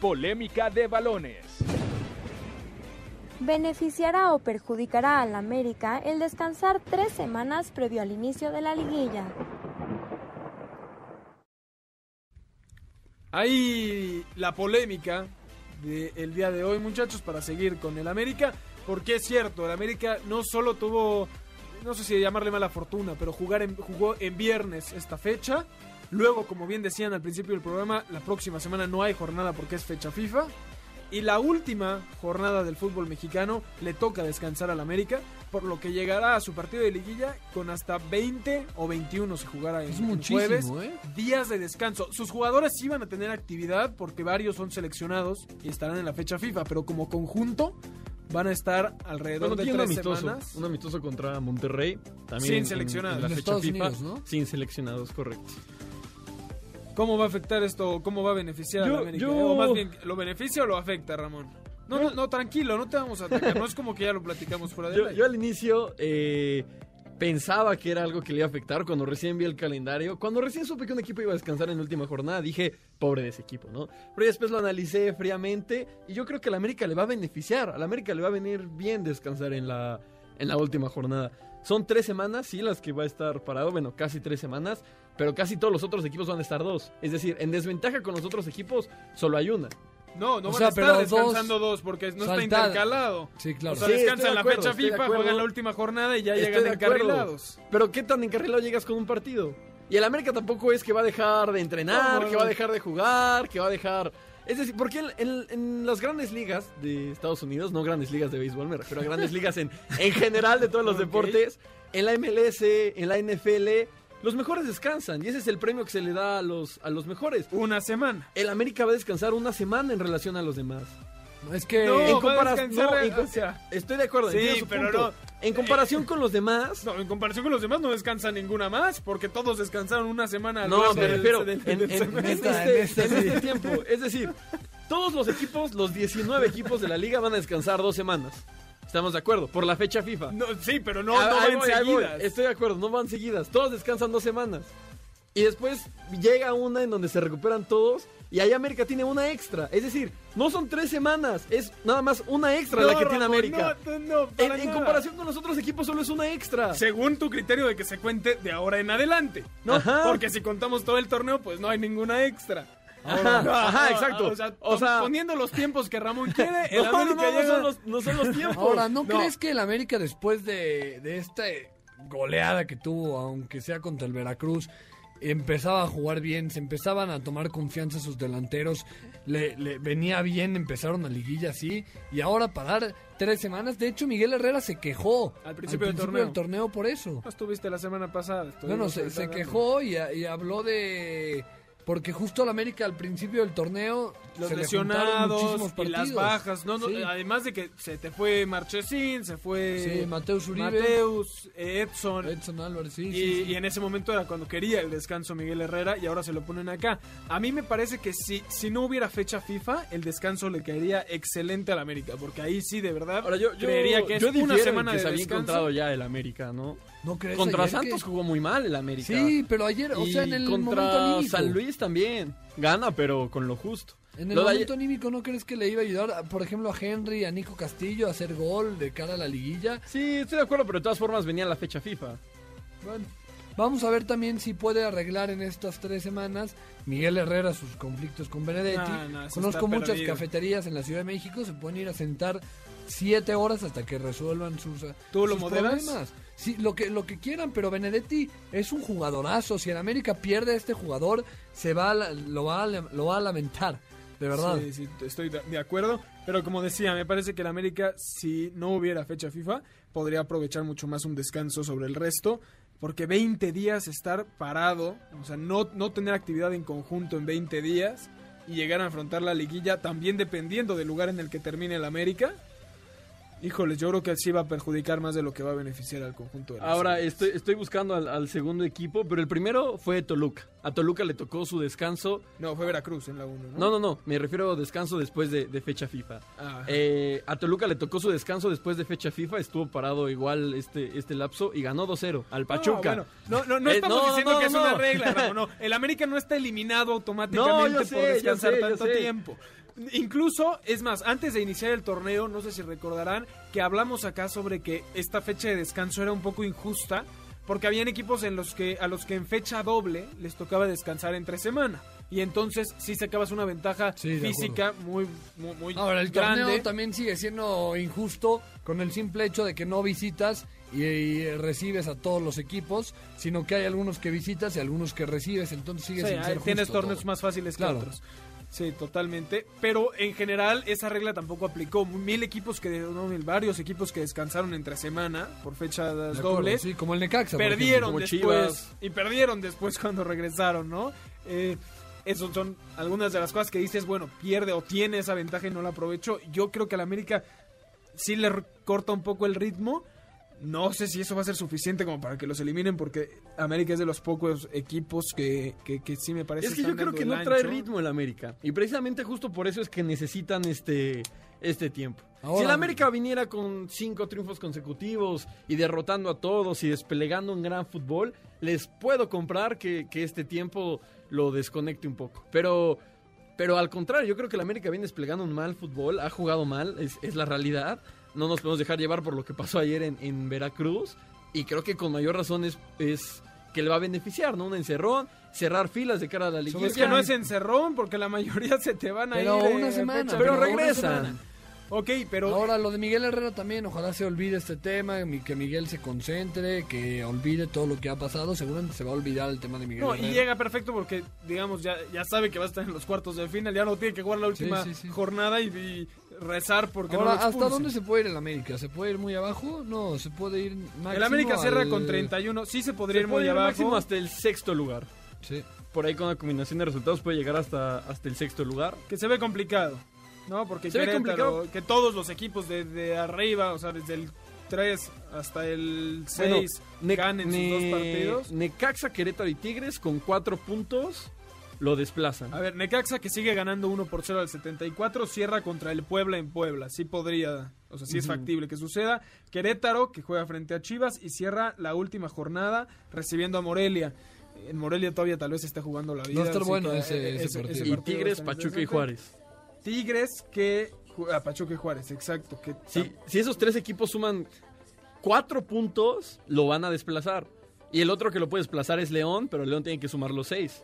Polémica de balones. ¿Beneficiará o perjudicará al América el descansar tres semanas previo al inicio de la liguilla? Ahí la polémica del día de hoy, muchachos, para seguir con el América. Porque es cierto, el América no solo tuvo, no sé si llamarle mala fortuna, pero jugar en, jugó en viernes esta fecha. Luego, como bien decían al principio del programa, la próxima semana no hay jornada porque es fecha FIFA. Y la última jornada del fútbol mexicano le toca descansar al América, por lo que llegará a su partido de liguilla con hasta 20 o 21 si jugara en, Es en muchísimo, jueves ¿eh? días de descanso. Sus jugadores sí van a tener actividad porque varios son seleccionados y estarán en la fecha FIFA, pero como conjunto van a estar alrededor Bueno, de un tres amistoso, semanas. un amistoso contra Monterrey. También Sin en- seleccionados. En, la En fecha Estados FIFA, Unidos, ¿no? Sin seleccionados, correcto. ¿Cómo va a afectar esto? ¿Cómo va a beneficiar a Yo- la América? yo- O más bien, ¿lo beneficia o lo afecta, Ramón? No, no, no, tranquilo, no te vamos a atacar. No es como que ya lo platicamos fuera de Yo, yo al inicio eh, pensaba que era algo que le iba a afectar cuando recién vi el calendario. Cuando recién supe que un equipo iba a descansar en la última jornada, dije, pobre de ese equipo, ¿no? Pero después lo analicé fríamente y yo creo que a la América le va a beneficiar. A la América le va a venir bien descansar en la, en la última jornada. Son tres semanas, sí, las que va a estar parado, bueno, casi tres semanas, pero casi todos los otros equipos van a estar dos. Es decir, en desventaja con los otros equipos, solo hay una. No, no O van sea, a estar descansando dos, porque no está intercalado. Sí, claro. O sea, Sí, descansan de la acuerdo, fecha FIFA, juegan la última jornada y ya Estoy llegan encarrilados. Pero ¿qué tan encarrilado llegas con un partido? Y el América tampoco es que va a dejar de entrenar, No, que va a no. dejar de jugar, que va a dejar... Es decir, porque en, en- en las grandes ligas de Estados Unidos, no grandes ligas de béisbol, me refiero a grandes ligas en, en general de todos los deportes, en la MLS, en la NFL, los mejores descansan y ese es el premio que se le da a los, a los mejores. Una semana. El América va a descansar una semana en relación a los demás. Es que No, en comparación, no, en- o sea. estoy de acuerdo, Sí, su pero punto. no. En comparación con los demás, No, en comparación con los demás no descansa ninguna más, porque todos descansaron una semana. No, me refiero en, en- [laughs] en este, en este en este tiempo. Es decir, todos los equipos, los 19 equipos de la liga van a descansar dos semanas. Estamos de acuerdo, por la fecha FIFA. No, sí, pero no, Ah, van voy, seguidas. Estoy de acuerdo, no van seguidas. Todos descansan dos semanas. Y después llega una en donde se recuperan todos. Y ahí América tiene una extra. Es decir, no son tres semanas, es nada más una extra la que tiene América. no, no, no, en, en comparación con los otros equipos, solo es una extra. Según tu criterio de que se cuente de ahora en adelante, ¿no? Ajá. Porque si contamos todo el torneo, pues no hay ninguna extra. Ajá, ajá, exacto. O sea, O sea- poniendo los tiempos que Ramón quiere, [laughs] el No, no, América no, no llega- son los, no son los tiempos. Ahora, ¿no, No. crees que el América después de, de esta goleada que tuvo, aunque sea contra el Veracruz, empezaba a jugar bien, se empezaban a tomar confianza sus delanteros, le, le venía bien, empezaron a liguilla así, y ahora parar tres semanas, de hecho Miguel Herrera se quejó Al principio del torneo. del torneo por eso. No estuviste la semana pasada. Bueno, se, se quejó y, y habló de... Porque justo al América al principio del torneo Los se lesionados y las bajas, no, no, Sí. además de que se te fue Marchesín, se fue Sí, Mateus Uribe. Mateus, eh, Edson, Edson Álvarez, sí, y, sí, sí. y en ese momento era cuando quería el descanso Miguel Herrera y ahora se lo ponen acá. A mí me parece que si, si no hubiera fecha FIFA, el descanso le caería excelente al América, porque ahí sí de verdad Ahora yo, yo creería que es yo una semana que de se había descanso. encontrado ya el América, ¿no? ¿No crees Contra Santos que- jugó muy mal el América. Sí, pero ayer, o sea, en el momento contra anímico. San Luis también. Gana, pero con lo justo. En el Lo momento anímico, ¿no crees que le iba a ayudar, por ejemplo, a Henry, a Nico Castillo a hacer gol de cara a la liguilla? Sí, estoy de acuerdo, pero de todas formas venía la fecha FIFA. Bueno, vamos a ver también si puede arreglar en estas tres semanas Miguel Herrera sus conflictos con Benedetti. No, no, eso Conozco muchas perdido. cafeterías en la Ciudad de México, se pueden ir a sentar siete horas hasta que resuelvan sus, eh, ¿Tú lo sus moderas? Sí, lo que, lo que quieran, pero Benedetti es un jugadorazo. Si en América pierde a este jugador, se va a lo, va a, lo va a lamentar. De verdad. Sí, estoy de acuerdo. Pero como decía, me parece que el América, si no hubiera fecha FIFA, podría aprovechar mucho más un descanso sobre el resto. Porque 20 días estar parado, o sea, no, no tener actividad en conjunto en 20 días y llegar a afrontar la liguilla, también dependiendo del lugar en el que termine el América. Híjoles, yo creo que sí va a perjudicar más de lo que va a beneficiar al conjunto de Ahora estoy, estoy buscando al, al segundo equipo, pero el primero fue Toluca. A Toluca le tocó su descanso. No, fue Veracruz en la 1, ¿no? No, no, no, me refiero a descanso después de, de fecha FIFA. Eh, a Toluca le tocó su descanso después de fecha FIFA, estuvo parado igual este, este lapso y ganó 2-0 al Pachuca. No, bueno, no, no, no Eh, estamos no, diciendo no, que es una regla, Ramón. No, [laughs] el América no está eliminado automáticamente No, yo sé, por yo descansar yo tanto sé. tiempo. Incluso, es más, antes de iniciar el torneo, no sé si recordarán que hablamos acá sobre que esta fecha de descanso era un poco injusta porque habían equipos en los que a los que en fecha doble les tocaba descansar entre semana y entonces sí sacabas una ventaja Sí, física muy muy, muy Ahora, el grande. torneo también sigue siendo injusto con el simple hecho de que no visitas y, y recibes a todos los equipos, sino que hay algunos que visitas y algunos que recibes, entonces sigue Sí, sin ser tienes torneos todo. más fáciles que Claro. otros. Sí, totalmente. Pero en general esa regla tampoco aplicó. Mil equipos que, no, mil, varios equipos que descansaron entre semana por fechas acuerdo, dobles. Sí, como el Necaxa. perdieron después Chivas. y perdieron después [laughs] cuando regresaron, ¿no? Eh, esas son algunas de las cosas que dices, bueno, pierde o tiene esa ventaja y no la aprovechó. Yo creo que a la América sí le corta un poco el ritmo. No sé si eso va a ser suficiente como para que los eliminen porque América es de los pocos equipos que, que, que sí me parece Es que yo creo que no trae ritmo el América. Y precisamente justo por eso es que necesitan este, este tiempo. Ahora- si el América viniera con cinco triunfos consecutivos y derrotando a todos y desplegando un gran fútbol, les puedo comprar que, que este tiempo lo desconecte un poco. Pero, pero al contrario, yo creo que el América viene desplegando un mal fútbol, ha jugado mal, es, es la realidad. No nos podemos dejar llevar por lo que pasó ayer en, en Veracruz. Y creo que con mayor razón es, es que le va a beneficiar, ¿no? Un encerrón, cerrar filas de cara a la liguilla. Es que no es encerrón porque la mayoría se te van a Pero ir. una eh, semana, fecha Pero una regresan. semana. Ok, pero Ahora, lo de Miguel Herrera también, ojalá se olvide este tema, que Miguel se concentre, que olvide todo lo que ha pasado. Seguramente se va a olvidar el tema de Miguel No, Herrera. y llega perfecto porque, digamos, ya, ya sabe que va a estar en los cuartos de final, ya no tiene que jugar la última sí, sí. jornada y, y rezar porque Ahora, no lo ¿hasta dónde se puede ir el América? ¿Se puede ir muy abajo? No, se puede ir máximo El América cierra al- con 31, sí se podría Se ir puede muy ir abajo. máximo hasta el sexto lugar. Sí. Por ahí con una combinación de resultados puede llegar hasta, hasta el sexto lugar. Que se ve complicado, ¿no? Porque Se ve Querétaro, complicado. que todos los equipos de, de arriba, o sea, desde el 3 hasta el 6, Ne- ganen Ne- sus dos partidos. Necaxa, Querétaro y Tigres con cuatro puntos lo desplazan. A ver, Necaxa que sigue ganando 1 por 0 al 74, cierra contra el Puebla en Puebla. Sí podría, o sea, sí es factible que suceda. Querétaro que juega frente a Chivas y cierra la última jornada recibiendo a Morelia. En Morelia todavía tal vez esté jugando la vida. Va a estar así bueno que, ese- eh, ese partido. y a Tigres, Pachuca y. Juárez. Tigres que juega Pachuca y Juárez, exacto. Que Si, si esos tres equipos suman cuatro puntos, lo van a desplazar. Y el otro que lo puede desplazar es León, pero León tiene que sumar los seis.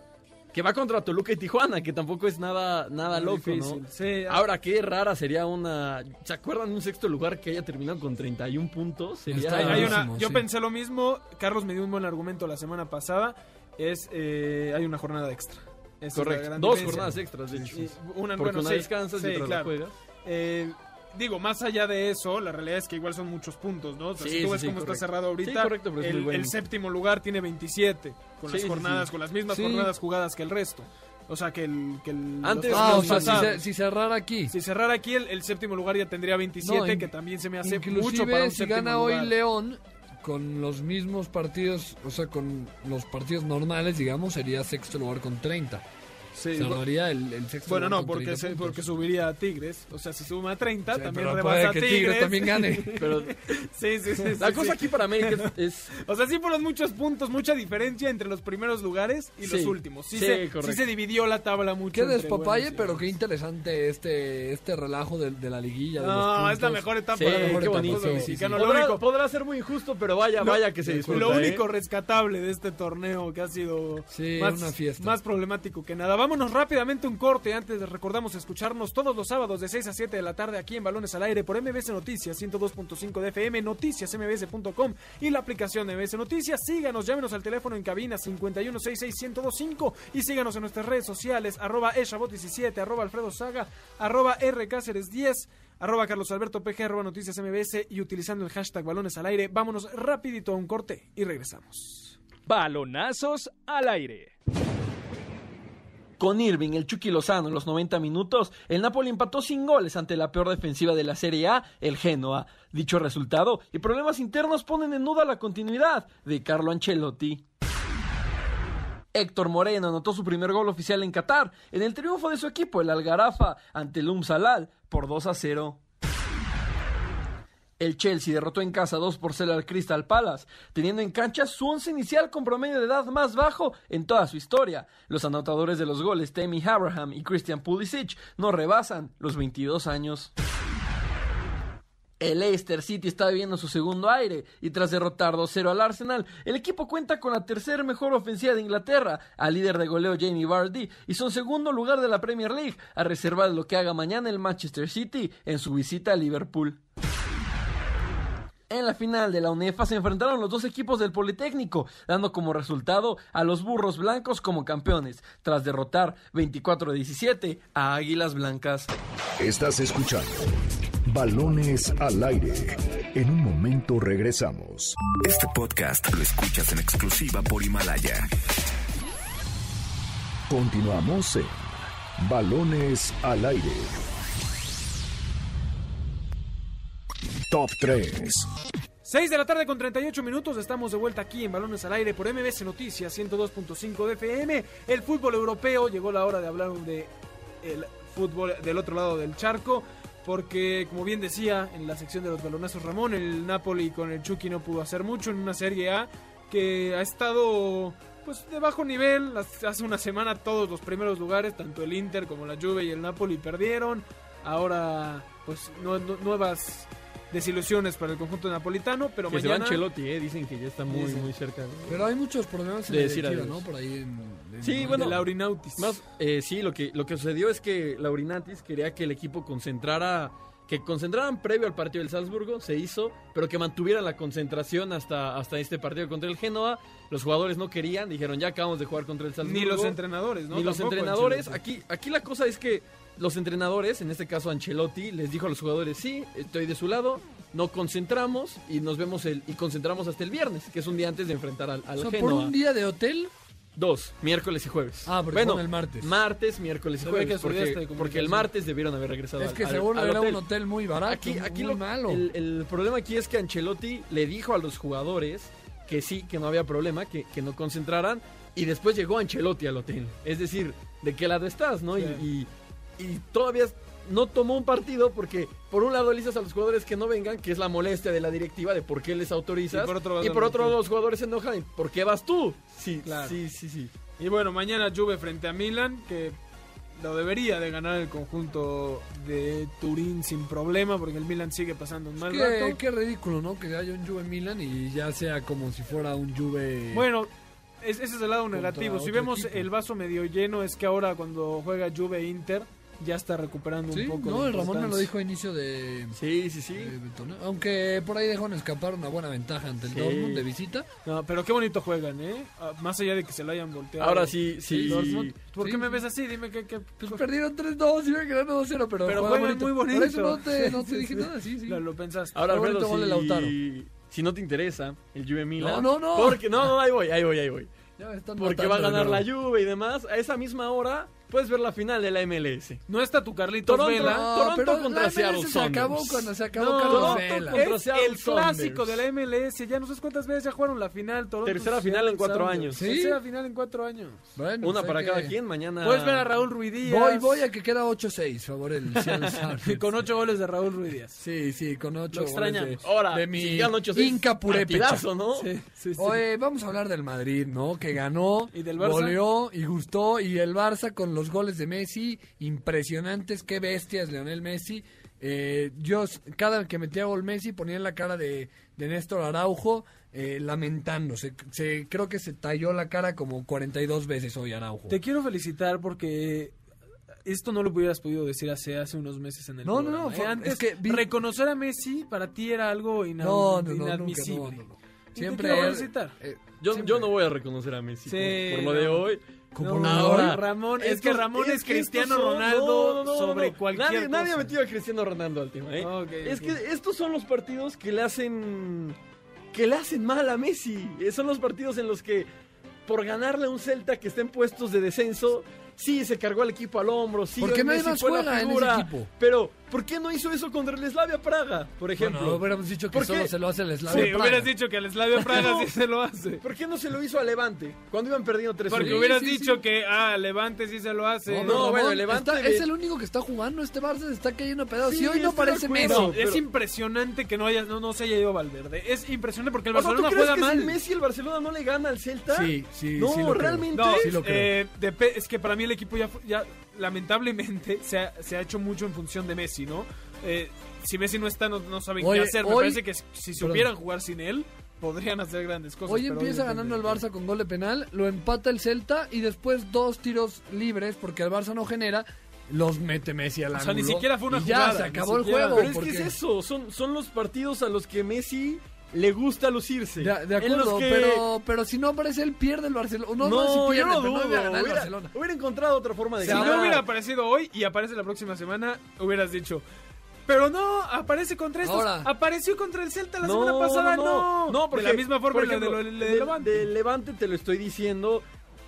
Que va contra Toluca y Tijuana, que tampoco es nada, nada Muy loco, difícil. ¿no? Sí, ah. Ahora, qué rara sería una... ¿Se acuerdan de un sexto lugar que haya terminado con 31 puntos? Sería... Está Hay- una- yo sí. pensé lo mismo. Carlos me dio un buen argumento la semana pasada. Es eh, hay una jornada extra. Esa es la Correcto. Dos diferencia. jornadas extras, de hecho. Y una, Porque bueno, una sí, descansas y otra la claro. juegas. Eh, digo, más allá de eso, la realidad es que igual son muchos puntos, ¿no? O sea, Sí, si tú ves sí, cómo está cerrado ahorita, Sí, correcto, pero es el, séptimo lugar tiene 27, con las jornadas, con las mismas jornadas jugadas que el resto. O sea, que el... Que el Antes- Ah, o sea, si, si cerrara aquí. Si cerrara aquí, el, el séptimo lugar ya tendría 27, No, in- que también se me hace mucho para un si gana lugar. hoy León, con los mismos partidos, o sea, con los partidos normales, digamos, sería sexto lugar con 30. Sí, Cerraría el, el sexto Bueno, lugar no, porque, 30 se- porque subiría a Tigres. O sea, si suma a 30, Sí, también pero rebasa puede a que Tigres. Tigres también gane. [laughs] Pero [laughs] sí, sí, sí. la sí, cosa sí. aquí para América es... es- [laughs] O sea, sí fueron muchos puntos, mucha diferencia entre los primeros lugares y los últimos. Sí, Sí, se, correcto. sí se dividió la tabla mucho. Qué despapalle, pero qué interesante este, este relajo de, de la liguilla. de los No, es la mexor etapa Sí, qué bonito. Sí, sí, sí. mexicano. Lo podrá, único, podrá ser muy injusto, pero vaya, Lo- vaya que se disfruta. lo ¿eh? único rescatable de este torneo que ha sido Sí, más, una fiesta. más problemático que nada. Vámonos rápidamente un corte. Antes recordamos escucharnos todos los sábados de 6 a 7 de la tarde aquí en Balones al Aire por MBS Noticias 102.5 de FM, noticiasmbs.com y la aplicación de MBS Noticias. Síganos, llámenos al teléfono en cabina 51661025 y síganos en nuestras redes sociales arroba eshabot17, arroba alfredo saga, arroba rcáceres10 arroba Carlos Alberto PG, arroba Noticias MBS y utilizando el hashtag Balones al Aire. Vámonos rapidito a un corte y regresamos. Balonazos al aire. Con Irving, el Chucky Lozano en los 90 minutos, el Napoli empató sin goles ante la peor defensiva de la Serie A, el Genoa. Dicho resultado y problemas internos ponen en duda la continuidad de Carlo Ancelotti. Héctor Moreno anotó su primer gol oficial en Qatar en el triunfo de su equipo, el Algarafa, ante el Umsalal por 2 a 0. El Chelsea derrotó en casa 2 por 0 al Crystal Palace, teniendo en cancha su once inicial con promedio de edad más bajo en toda su historia. Los anotadores de los goles, Tammy Abraham y Christian Pulisic, no rebasan los 22 años. El Leicester City está viviendo su segundo aire y tras derrotar 2-0 al Arsenal, el equipo cuenta con la tercera mejor ofensiva de Inglaterra, al líder de goleo Jamie Vardy y son segundo lugar de la Premier League, a reservar lo que haga mañana el Manchester City en su visita a Liverpool. En la final de la UNEFA se enfrentaron los dos equipos del Politécnico, dando como resultado a los burros blancos como campeones, tras derrotar 24-17 a Águilas Blancas. Estás escuchando Balones al aire. En un momento regresamos. Este podcast lo escuchas en exclusiva por Himalaya. Continuamos en Balones al aire. Top 3. 6 de la tarde con 38 minutos, estamos de vuelta aquí en Balones al Aire por MBS Noticias 102.5 de FM. El fútbol europeo, llegó la hora de hablar de el fútbol del otro lado del charco, porque como bien decía en la sección de los balonazos Ramón, el Napoli con el Chucky no pudo hacer mucho en una Serie A que ha estado pues de bajo nivel. Hace una semana todos los primeros lugares, tanto el Inter como la Juve y el Napoli perdieron. Ahora pues nu- nu- nuevas desilusiones para el conjunto napolitano, pero que se va mañana Ancelotti, eh, dicen que ya está muy, muy cerca. de- Pero hay muchos problemas en De la decir directiva. ¿no? Por ahí en, en- Sí, en- bueno, de Laurinautis. Más, eh, sí, lo que, lo que sucedió es que Laurinatis quería que el equipo concentrara que concentraran previo al partido del Salzburgo, se hizo, pero que mantuvieran la concentración hasta, hasta este partido contra el Genoa. Los jugadores no querían, dijeron ya acabamos de jugar contra el Salzburgo. Ni los entrenadores, ¿no? Ni los Tampoco entrenadores. Aquí, aquí la cosa es que los entrenadores, en este caso Ancelotti, les dijo a los jugadores, sí, estoy de su lado, no concentramos y nos vemos el, y concentramos hasta el viernes, que es un día antes de enfrentar al, al O sea, por Genoa. un día de hotel. Dos, miércoles y jueves. Ah, porque bueno, el martes. Martes, miércoles y jueves. Porque, porque el martes debieron haber regresado Es que al- seguro al era hotel. un hotel muy barato. Aquí, aquí muy lo- malo. El, el problema aquí es que Ancelotti le dijo a los jugadores que sí, que no había problema, que, que no concentraran. Y después llegó Ancelotti al hotel. Es decir, ¿de qué lado estás, no? Y- Y, y todavía no tomó un partido porque, por un lado, dices a los jugadores que no vengan, que es la molestia de la directiva de por qué les autorizas. Y por otro lado, y por otro no. lado, los jugadores se enojan. ¿y ¿Por qué vas tú? Sí, Claro. sí, sí, sí. Y bueno, mañana Juve frente a Milan, que lo debería de ganar el conjunto de Turín sin problema, porque el Milan sigue pasando un mal Qué, rato. qué ridículo, ¿no? Que haya un Juve Milan y ya sea como si fuera un Juve. Bueno, es- ese es el lado negativo. Si vemos equipo. el vaso medio lleno, es que ahora cuando juega Juve e Inter, ya está recuperando sí, un poco. no, de el Ramón me lo dijo a inicio de. Sí, sí, sí. de. Aunque por ahí dejaron escapar una buena ventaja ante el Sí. Dortmund de visita. No, pero qué bonito juegan, ¿eh? Ah, Más allá de que se lo hayan volteado. Ahora sí, sí. Dortmund. ¿Por Sí. qué me ves así? Dime qué. qué Pues perdieron 3-2 y iban ganando 2-0, pero, pero juegan juegan muy bonito. Por eso no te, no [laughs] te dije nada, sí, sí. Lo, lo pensaste. Ahora, bonito Alfredo, si, Lautaro. si no te interesa el Juve Milan. No, no, no. Porque, no, no, ahí voy, ahí voy, ahí voy. Ya me están Porque matando va a ganar la. Juve y demás. A esa misma hora puedes ver la final de la MLS. No está tu Carlitos Toronto, Vela. No, Toronto pero contra la Seattle MLS se acabó cuando se acabó No, Carlos Vela. Es Seattle el clásico de la MLS. Ya no sé cuántas veces ya jugaron la final. Toronto Tercera Seattle final en cuatro Sounders. años. ¿Sí? Tercera final en cuatro años. Bueno, Una para hay cada que- quien. Mañana. Puedes ver a Raúl Ruidías. Voy, voy a que queda 8-6, favor el Seattle. [laughs] Con ocho goles de Raúl Ruidías. Sí, sí, con 8 Lo extrañamos. Ahora, de mi si ganan 8-6, Inca ¿no? Sí, sí, sí. Oye, vamos a hablar del Madrid, ¿no? Que ganó, ¿Y del Barça? goleó y gustó. Y el Barça con los goles de Messi, impresionantes. Qué bestias, Leonel Messi. Eh, yo, cada que metía gol Messi, ponía en la cara de, de Néstor Araujo, eh, lamentándose. Se, creo que se talló la cara como 42 veces hoy Araujo. Te quiero felicitar porque esto no lo hubieras podido decir hace, hace unos meses en el No, no, programa, no, ¿eh? fue- Antes, es que vi- reconocer a Messi para ti era algo ina- No, no, no, inadmisible. nunca, no, no, no. Y te Siempre quiero felicitar. eh, Yo, siempre- yo no voy a reconocer a Messi Sí, por, por lo de hoy. Como No, ahora, Ramón, es que Ramón es, Cristiano son- Ronaldo no, no, no, sobre cualquier nadie, nadie ha cosa. metido a Cristiano Ronaldo al tema, ¿eh? Es que estos son los partidos que le hacen que le hacen mal a Messi. Eh, Son los partidos en los que por ganarle a un Celta que está en puestos de descenso, sí se cargó al equipo al hombro, sí ¿Por qué Messi fue la juega en ese figura, equipo? Pero ¿por qué no hizo eso contra el Slavia Praga, por ejemplo? Bueno, hubiéramos dicho que ¿Por solo qué? se lo hace el Sí, Slavia Praga. hubieras dicho que al Slavia Praga No. sí se lo hace. ¿Por qué no se lo hizo a Levante cuando iban perdiendo 3 Porque Sí, hubieras sí, dicho sí. que, ah, Levante sí se lo hace. No, No, bueno, Ramón, el Levante está- de- es el único que está jugando. Este Barça se está cayendo a pedazos. Sí, Si hoy no parece. Messi. No, pero- es impresionante que no, haya, no, no se haya ido Valverde. Es impresionante porque el O sea, ¿tú Barcelona crees juega que mal. sin Messi el Barcelona no le gana al Celta? Sí, sí, No, sí lo creo. realmente. No, Sí lo creo. eh, es que para mí el equipo ya, lamentablemente se ha, se ha hecho mucho en función de Messi, ¿no? Eh, si Messi no está, no, no saben Oye, qué hacer. Me hoy- parece que si supieran jugar sin él, podrían hacer grandes cosas. Hoy pero empieza ganando el Barça con gol de penal, lo empata el Celta y después dos tiros libres porque el Barça no genera, los mete Messi al O sea, ángulo. ni siquiera fue una y ya, jugada, se acabó el juego. Pero es porque- que es eso, son, son los partidos a los que Messi le gusta lucirse. De, acuerdo, que- pero, pero si no aparece él, pierde el Barcelona. No, no, si pierde, yo no dudo. no hubiera ganado el hubiera, Barcelona. hubiera encontrado otra forma de Si ganar. no hubiera aparecido hoy y aparece la próxima semana, hubieras dicho. Pero no, aparece contra estos. Ahora. apareció contra el Celta la No, semana pasada, no. no, no, porque, de la misma forma por la de, ejemplo, lo- de Levante. Levante te lo estoy diciendo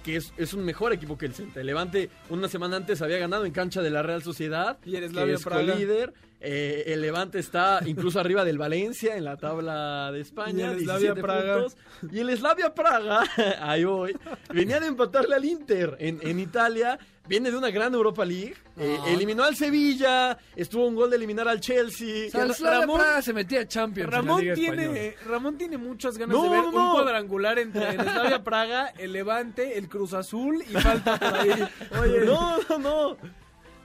que es, es un mejor equipo que el Celta. El Levante una semana antes había ganado en cancha de la Real Sociedad, Y el que es Praga. Líder. el Levante está incluso arriba del Valencia en la tabla de España, Y el Slavia 17 Praga. puntos. Y el Slavia Praga, [laughs] ahí voy, venía de empatarle al Inter en, en Italia. Viene de una gran Europa League. eh, eliminó al Sevilla. Estuvo un gol de eliminar al Chelsea. O sea, el Slavia Ramón- Praga se metía a Champions en la Ramón Española. tiene, Ramón tiene muchas ganas No, de ver no, un cuadrangular entre el Slavia Praga, el Levante, el Cruz Azul y falta por ahí. [laughs] Oye, no, no, no.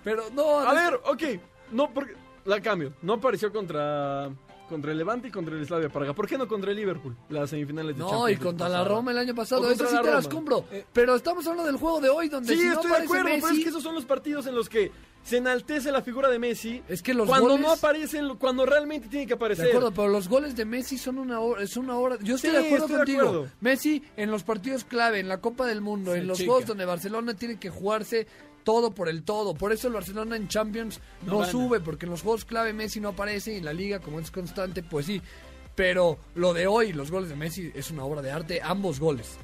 Pero no, A no- ver, ok. No, porque. La cambio. No apareció contra. Contra el Levante y contra el Slavia Praga. ¿Por qué no contra el Liverpool? Las semifinales de No, Champions y del contra la. Roma el año pasado. Eso sí la te las compro. Eh, pero estamos hablando del juego de hoy, donde Sí, si no estoy de acuerdo, pero es que esos son los partidos en los que se enaltece la figura de Messi. Es que los cuando goles... no aparecen, cuando realmente tiene que aparecer. De acuerdo, pero los goles de Messi son una hora, es una hora. Yo estoy Sí, de acuerdo estoy de contigo. acuerdo. Messi en los partidos clave, en la Copa del Mundo, Se en los chica. juegos donde Barcelona tiene que jugarse todo por el todo. Por eso el Barcelona en Champions No sube, porque en los juegos clave Messi no aparece y en la liga como es constante, pues sí. Pero lo de hoy, los goles de Messi es una obra de arte, ambos goles.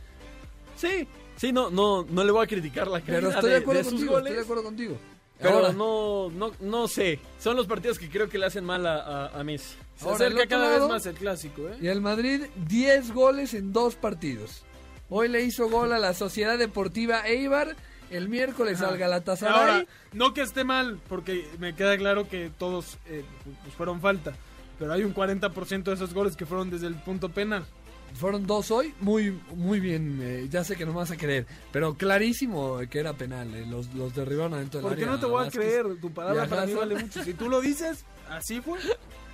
Sí, sí, no, no, no le voy a criticar la calidad Pero estoy de acuerdo contigo, goles. estoy de acuerdo contigo. Pero Ahora, no, no, no sé. Son los partidos que creo que le hacen mal a, a- a Messi. Se Ahora, acerca cada lado- vez más el clásico, ¿eh? Y el Madrid, 10 goles en dos partidos. Hoy le hizo gol a la Sociedad Deportiva Eibar, el miércoles al Galatasaray. Ahora, no que esté mal, porque me queda claro que todos eh, pues fueron falta. Pero hay un 40% de esos goles que fueron desde el punto penal. Fueron dos hoy, muy muy bien, eh, ya sé que no me vas a creer, pero clarísimo que era penal, eh, los, los derribaron adentro del ¿Por qué área no te voy a creer? Tu palabra para mí vale mucho. Si tú lo dices, así fue.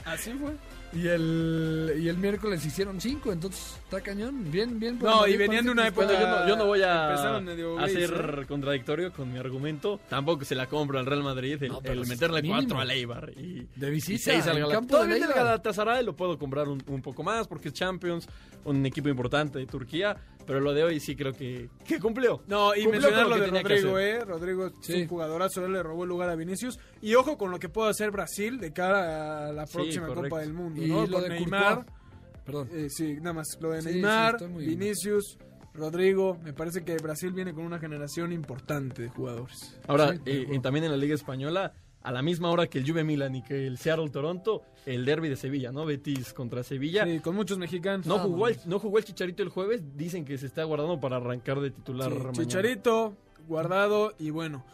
Así fue. [laughs] Y el, y el miércoles hicieron cinco, entonces está cañón, bien, bien. No, y venían de una época- yo no, yo no voy a, medio a ser contradictorio con mi argumento. Tampoco se la compro al Real Madrid el, No, el sí meterle mínimo. cuatro al Eibar. Y, De visita, y seis al Galatasaray. Todavía el. Galatasaray lo puedo comprar un, un poco más porque es Champions, un equipo importante de Turquía. Pero lo de hoy sí creo que, que cumplió. No, y Cumplió mencionar lo de Rodrigo. ¿eh? Rodrigo es Sí. un jugadorazo, él le robó el lugar a Vinicius. Y ojo con lo que puede hacer Brasil de cara a la Sí, próxima correcto. Copa del Mundo, Y ¿no? lo Con de Neymar. Courtois. Perdón. eh, sí, nada más. Lo de Sí, sí, Neymar, Vinicius, Rodrigo. Me parece que Brasil viene con una generación importante de jugadores. Ahora, Sí, eh, en- también en la Liga Española, a la misma hora que el Juve Milan y que el Seattle Toronto, el derby de Sevilla, ¿no? Betis contra Sevilla. Sí, con muchos mexicanos. No jugó, el, no jugó el Chicharito el jueves, dicen que se está guardando para arrancar de titular Sí. Chicharito, Guardado y bueno.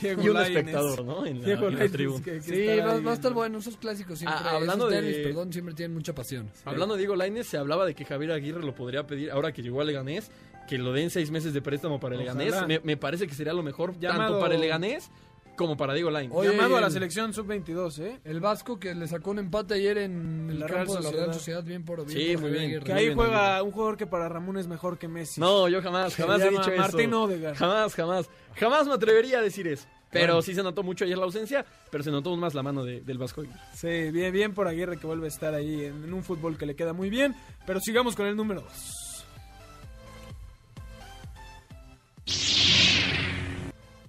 Diego Y un Lainez. espectador, ¿no? En la, Diego en la tribuna. que- que Sí, va, va a estar bueno, esos clásicos siempre, Ah, hablando esos de- derbis, perdón, siempre tienen mucha pasión. Hablando de Diego Lainez, se hablaba de que Javier Aguirre lo podría pedir ahora que llegó al Leganés, que lo den seis meses de préstamo para el. Leganés. Me, me parece que sería lo mejor Llamado- tanto para el Leganés como para Diego Lainez. Oye, Llamado a la el- selección sub-22, ¿eh? El Vasco que le sacó un empate ayer en el La campo Real de la Real Sociedad. Bien por bien. Sí, por muy Javier bien. Aguirre. Que Muy ahí bien, juega un jugador que para Ramón es mejor que Messi. No, yo jamás, Se jamás he llama dicho Martín. Odegaard. Jamás, jamás. Jamás me atrevería a decir eso. Pero Bueno. sí se notó mucho ayer la ausencia, pero se notó aún más la mano de- del Vasco. Aguirre. Sí, bien, bien por Aguirre que vuelve a estar ahí en, en un fútbol que le queda muy bien. Pero sigamos con el número 2.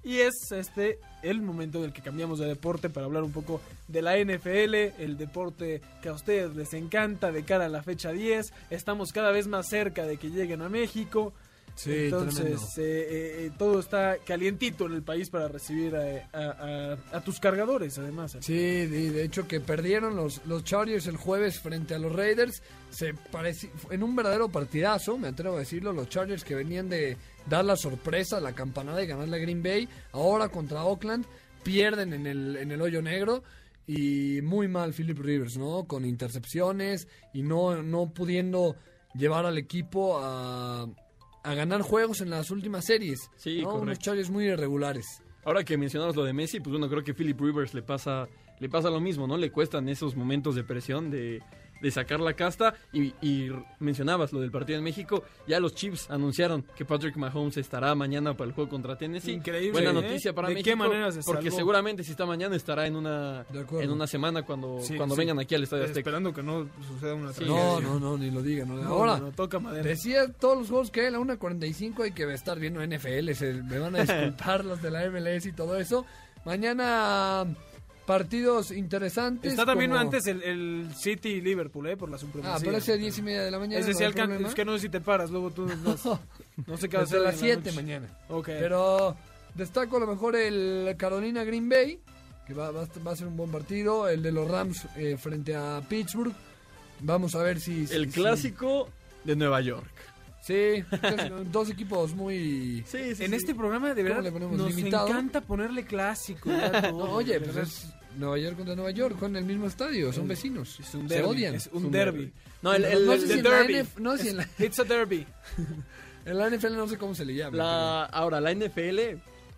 Y es este el momento del que cambiamos de deporte para hablar un poco de la NFL, el deporte que a ustedes les encanta de cara a la fecha 10. Estamos cada vez más cerca de que lleguen a México. Sí, Entonces, eh, eh, eh, todo está calientito en el país para recibir a, a- a- a tus cargadores, además. Sí, de, de hecho que perdieron los, los Chargers el jueves frente a los Raiders. Se pareci- en un verdadero partidazo, me atrevo a decirlo. Los Chargers que venían de dar la sorpresa, la campanada y ganarle a Green Bay. Ahora contra Oakland pierden en el, en el hoyo negro. Y muy mal Philip Rivers, ¿no? Con intercepciones y no, no pudiendo llevar al equipo a, a ganar juegos en las últimas series. Sí, ¿no? Unos. Chargers muy irregulares. Ahora que mencionamos lo de Messi, pues bueno, creo que Philip Rivers le pasa, le pasa lo mismo, ¿no? Le cuestan esos momentos de presión de, de sacar la casta. Y, y mencionabas lo del partido en México. Ya los Chiefs anunciaron que Patrick Mahomes estará mañana para el juego contra Tennessee. Increíble, Buena ¿eh? noticia para ¿De México. qué manera se Porque seguramente si está mañana estará en una, en una semana cuando, Sí, cuando sí. vengan aquí al Estadio Azteca. Esperando que no suceda una Sí, tragedia. No, no, no, ni lo digan. no. No, Ahora, no, no, toca madera. decía todos los juegos que hay a la 1.45 hay que estar viendo NFL. se- me van a disculpar [laughs] los de la MLS y todo eso. Mañana partidos interesantes. Está también como- antes el, el City y Liverpool, ¿eh? Por la supremacía. Ah, pero ese 10 y media de la mañana. Ese no sí problema. Es que no sé si te paras, luego tú [laughs] no, no sé qué va a hacer. las en la 7 noche. mañana. Ok. Pero destaco a lo mejor el Carolina Green Bay, que va, va a- va a ser un buen partido. El de los Rams eh, frente a Pittsburgh. Vamos a ver si. si- El si- clásico de Nueva York. Sí, dos equipos muy. Sí, sí, en sí. este programa, de ¿Cómo verdad, nos ¿Limitado? encanta ponerle clásico. ya [laughs] todo, No, oye, pues es Nueva York contra Nueva York, juegan en el mismo estadio, son vecinos. Es un se odian. Es un derby. No, el, el- no el- si en la derby. NF no sé si en la, It's a derby. [laughs] en la NFL no sé cómo se le llama. La, ahora, la NFL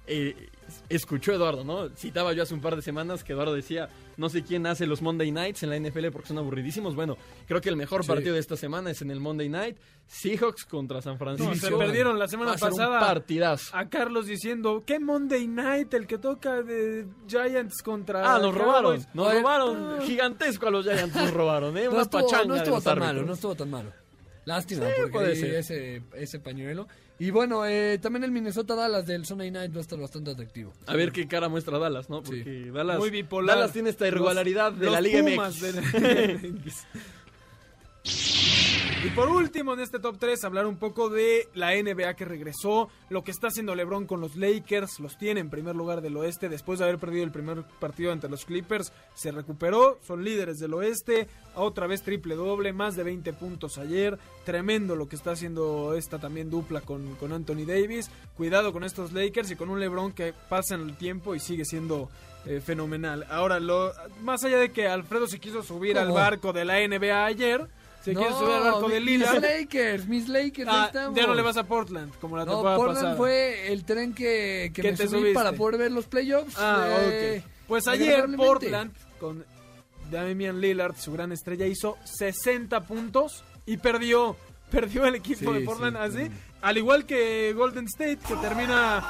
eh, escuchó a Eduardo, ¿no? Citaba yo hace un par de semanas que Eduardo decía, no sé quién hace los Monday Nights en la NFL porque son aburridísimos. Bueno, creo que el mejor Sí. partido de esta semana es en el Monday Night. Seahawks contra San Francisco. No, se perdieron la semana pasada. partidazo. A Carlos diciendo, ¿qué Monday Night? El que toca de Giants contra. Ah, nos Cowboys?" robaron. Nos No, robaron. Gigantesco a los Giants nos robaron, ¿eh? [laughs] No estuvo, pachanga no estuvo tan árbitros. malo, no estuvo tan malo. Lástima, Sí, porque puede ahí ser. ese, ese pañuelo. Y bueno, eh, también el Minnesota Dallas del Sunday Night va a estar bastante atractivo. A ver qué cara muestra Dallas, ¿no? Porque Dallas, Muy bipolar. Dallas tiene esta irregularidad de Los la Liga Pumas MX. de la Liga MX. Y por último, en este top 3, hablar un poco de la NBA que regresó, lo que está haciendo LeBron con los Lakers, los tiene en primer lugar del oeste, después de haber perdido el primer partido ante los Clippers, se recuperó, son líderes del oeste, otra vez triple doble, más de 20 puntos ayer, tremendo lo que está haciendo esta también dupla con, con Anthony Davis, cuidado con estos Lakers y con un LeBron que pasa en el tiempo y sigue siendo eh, fenomenal. Ahora, lo, más allá de que Alfredo se quiso subir al barco de la NBA ayer, se quiso subir al barco de mis Lillard. Lakers, mis Lakers, ahí Ah, estamos. ya no le vas a Portland, como la No, temporada Portland pasada. fue el tren que, que ¿Qué me te subí subiste? para poder ver los playoffs. Ah, eh, ok. Pues ayer agradablemente. Portland, con Damian Lillard, su gran estrella, hizo 60 puntos y perdió. Perdió el equipo Sí, de Portland sí, así. sí. Al igual que Golden State, que termina...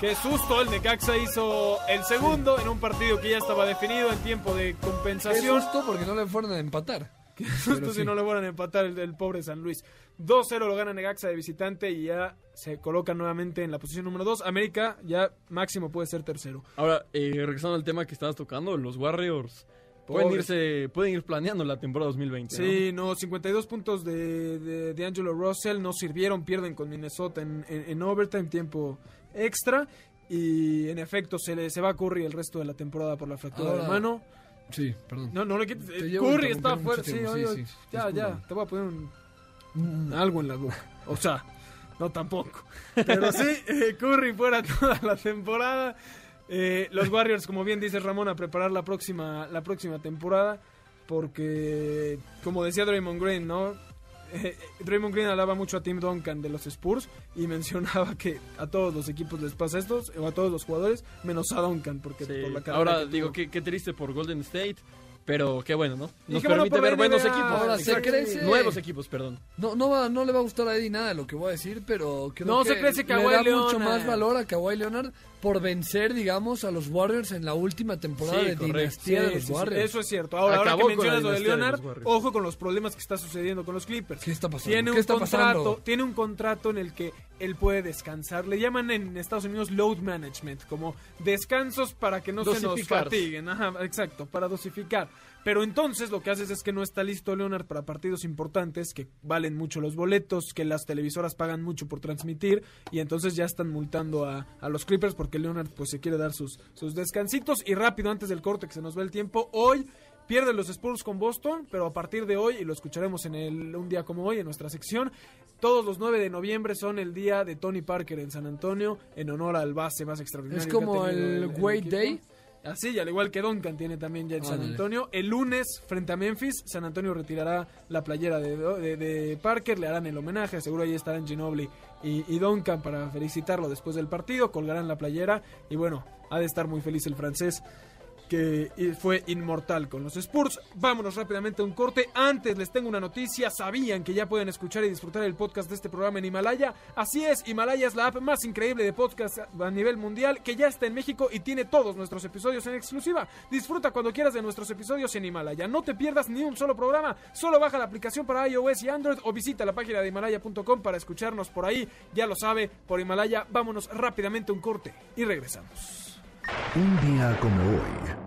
Qué susto, el Necaxa hizo el segundo en un partido que ya estaba definido en tiempo de Qué compensación. susto porque no le fueron a empatar. Susto [laughs] si no le vuelvan a empatar el, el pobre San Luis. 2-0 lo gana Necaxa de visitante y ya se coloca nuevamente en la posición número 2. América ya máximo puede ser tercero. Ahora, eh, regresando al tema que estabas tocando, los Warriors pueden irse, pueden ir planeando la temporada 2020. ¿no? Sí, no, 52 puntos de, de, de Angelo Russell no sirvieron, pierden con Minnesota en, en, en overtime, tiempo extra. Y en efecto, se, le, se va a Curry el resto de la temporada por la fractura Ahora- de mano. Sí, perdón. No, no le quites. Te eh, Curry está fuera. Sí, oye, sí, oye, sí, ya, ya. Te voy a poner un, un- algo en la boca. O sea, no tampoco. Pero sí, eh, Curry fuera toda la temporada. Eh, los Warriors, como bien dice Ramón, a preparar la próxima, la próxima temporada. Porque, como decía Draymond Green, ¿no? [laughs] Eh, Draymond Green hablaba mucho a Tim Duncan de los Spurs y mencionaba que a todos los equipos les pasa esto, o a todos los jugadores, menos a Duncan, porque Sí. por la carrera Ahora que digo, qué, qué triste por Golden State, pero qué bueno, ¿no? Nos bueno permite ver buenos NBA. equipos. Ahora, se crece- Nuevos equipos, perdón. No, no, va, no le va a gustar a Eddie nada de lo que voy a decir, pero creo No que se crece le Kawhi da Leonard. mucho más valor a Kawhi Leonard por vencer, digamos, a los Warriors en la última temporada Sí, de correcto. dinastía de los sí, Warriors. Eso es cierto. Ahora, ahora Acabó que mencionas lo de Leonard, ojo con los problemas que está sucediendo con los Clippers. ¿Qué está pasando? Tiene ¿Qué un está contrato, pasando? tiene un contrato en el que él puede descansar. Le llaman en Estados Unidos load management, como descansos para que no se nos fatiguen. Ajá, exacto, para dosificar. Pero entonces lo que haces es que no está listo Leonard para partidos importantes que valen mucho los boletos, que las televisoras pagan mucho por transmitir y entonces ya están multando a, a los Clippers porque Leonard pues se quiere dar sus, sus descansitos y rápido antes del corte que se nos va el tiempo, hoy pierden los Spurs con Boston, pero a partir de hoy, y lo escucharemos en el, un día como hoy en nuestra sección, todos los 9 de noviembre son el día de Tony Parker en San Antonio en honor al base más extraordinario. Es que ha como tenido el Wade. Day. Así, y al igual que Duncan tiene también ya en San. Antonio. El lunes, frente a Memphis, San Antonio retirará la playera de, de- de Parker, le harán el homenaje, seguro ahí estarán Ginobili y, y Duncan para felicitarlo después del partido, colgarán la playera y bueno, ha de estar muy feliz el francés que fue inmortal con los Spurs. Vámonos rápidamente a un corte. Antes les tengo una noticia. ¿Sabían que ya pueden escuchar y disfrutar el podcast de este programa en Himalaya? Así es, Himalaya es la app más increíble de podcast a nivel mundial que ya está en México y tiene todos nuestros episodios en exclusiva. Disfruta cuando quieras de nuestros episodios en Himalaya. No te pierdas ni un solo programa. Solo baja la aplicación para iOS y Android o visita la página de himalaya.com para escucharnos por ahí. Ya lo sabe, por Himalaya. Vámonos rápidamente a un corte y regresamos. Un día como hoy.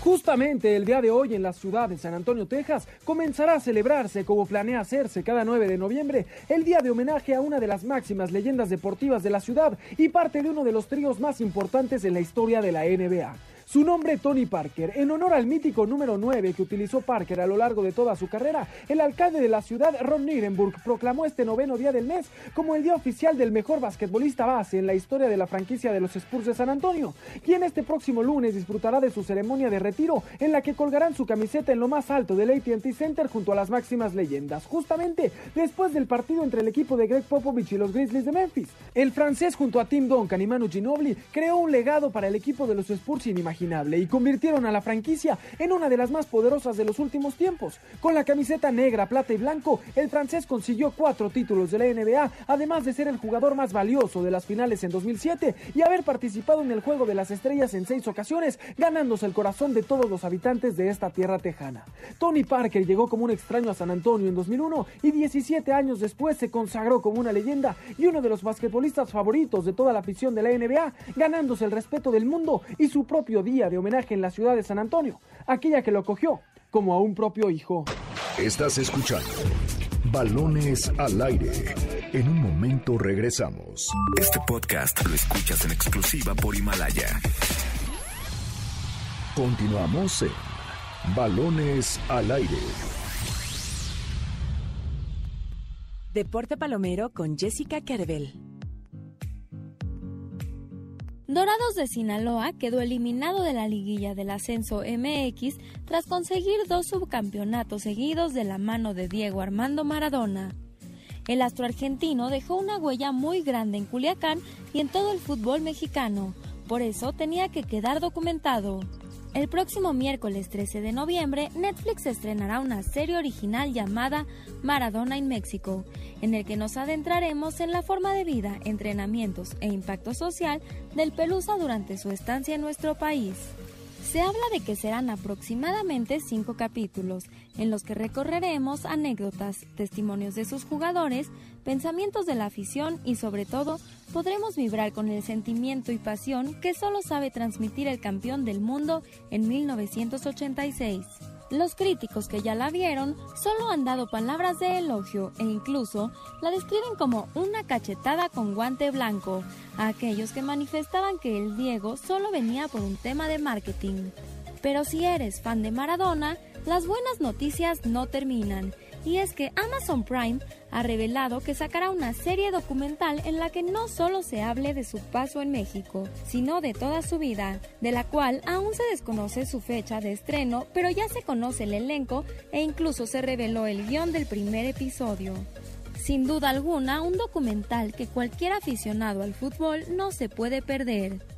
Justamente el día de hoy en la ciudad de San Antonio, Texas, comenzará a celebrarse como planea hacerse cada 9 de noviembre el día de homenaje a una de las máximas leyendas deportivas de la ciudad y parte de uno de los tríos más importantes en la historia de la NBA. Su nombre Tony Parker, en honor al mítico número 9 que utilizó Parker a lo largo de toda su carrera, el alcalde de la ciudad, Ron Nirenburg, proclamó este noveno día del mes como el día oficial del mejor basquetbolista base en la historia de la franquicia de los Spurs de San Antonio, quien este próximo lunes disfrutará de su ceremonia de retiro en la que colgarán su camiseta en lo más alto del AT&T Center junto a las máximas leyendas, justamente después del partido entre el equipo de Greg Popovich y los Grizzlies de Memphis. El francés junto a Tim Duncan y Manu Ginobili creó un legado para el equipo de los Spurs inimaginable y convirtieron a la franquicia en una de las más poderosas de los últimos tiempos. Con la camiseta negra, plata y blanco, el francés consiguió cuatro títulos de la NBA, además de ser el jugador más valioso de las finales en 2007 y haber participado en el Juego de las Estrellas en seis ocasiones, ganándose el corazón de todos los habitantes de esta tierra tejana. Tony Parker llegó como un extraño a San Antonio en 2001 y 17 años después se consagró como una leyenda y uno de los basquetbolistas favoritos de toda la afición de la NBA, ganándose el respeto del mundo y su propio día de homenaje en la ciudad de San Antonio, aquella que lo cogió como a un propio hijo. Estás escuchando Balones al aire. En un momento regresamos. Este podcast lo escuchas en exclusiva por Himalaya. Continuamos en Balones al aire. Deporte Palomero con Jessica Carvel. Dorados de Sinaloa quedó eliminado de la liguilla del ascenso MX tras conseguir dos subcampeonatos seguidos de la mano de Diego Armando Maradona. El astro argentino dejó una huella muy grande en Culiacán y en todo el fútbol mexicano, por eso tenía que quedar documentado. El próximo miércoles 13 de noviembre, Netflix estrenará una serie original llamada Maradona en México, en el que nos adentraremos en la forma de vida, entrenamientos e impacto social del Pelusa durante su estancia en nuestro país. Se habla de que serán aproximadamente cinco capítulos, en los que recorreremos anécdotas, testimonios de sus jugadores, pensamientos de la afición y sobre todo podremos vibrar con el sentimiento y pasión que solo sabe transmitir el campeón del mundo en 1986. Los críticos que ya la vieron solo han dado palabras de elogio e incluso la describen como una cachetada con guante blanco a aquellos que manifestaban que el Diego solo venía por un tema de marketing. Pero si eres fan de Maradona, las buenas noticias no terminan y es que Amazon Prime ha revelado que sacará una serie documental en la que no solo se hable de su paso en México, sino de toda su vida, de la cual aún se desconoce su fecha de estreno, pero ya se conoce el elenco e incluso se reveló el guion del primer episodio. Sin duda alguna, un documental que cualquier aficionado al fútbol no se puede perder.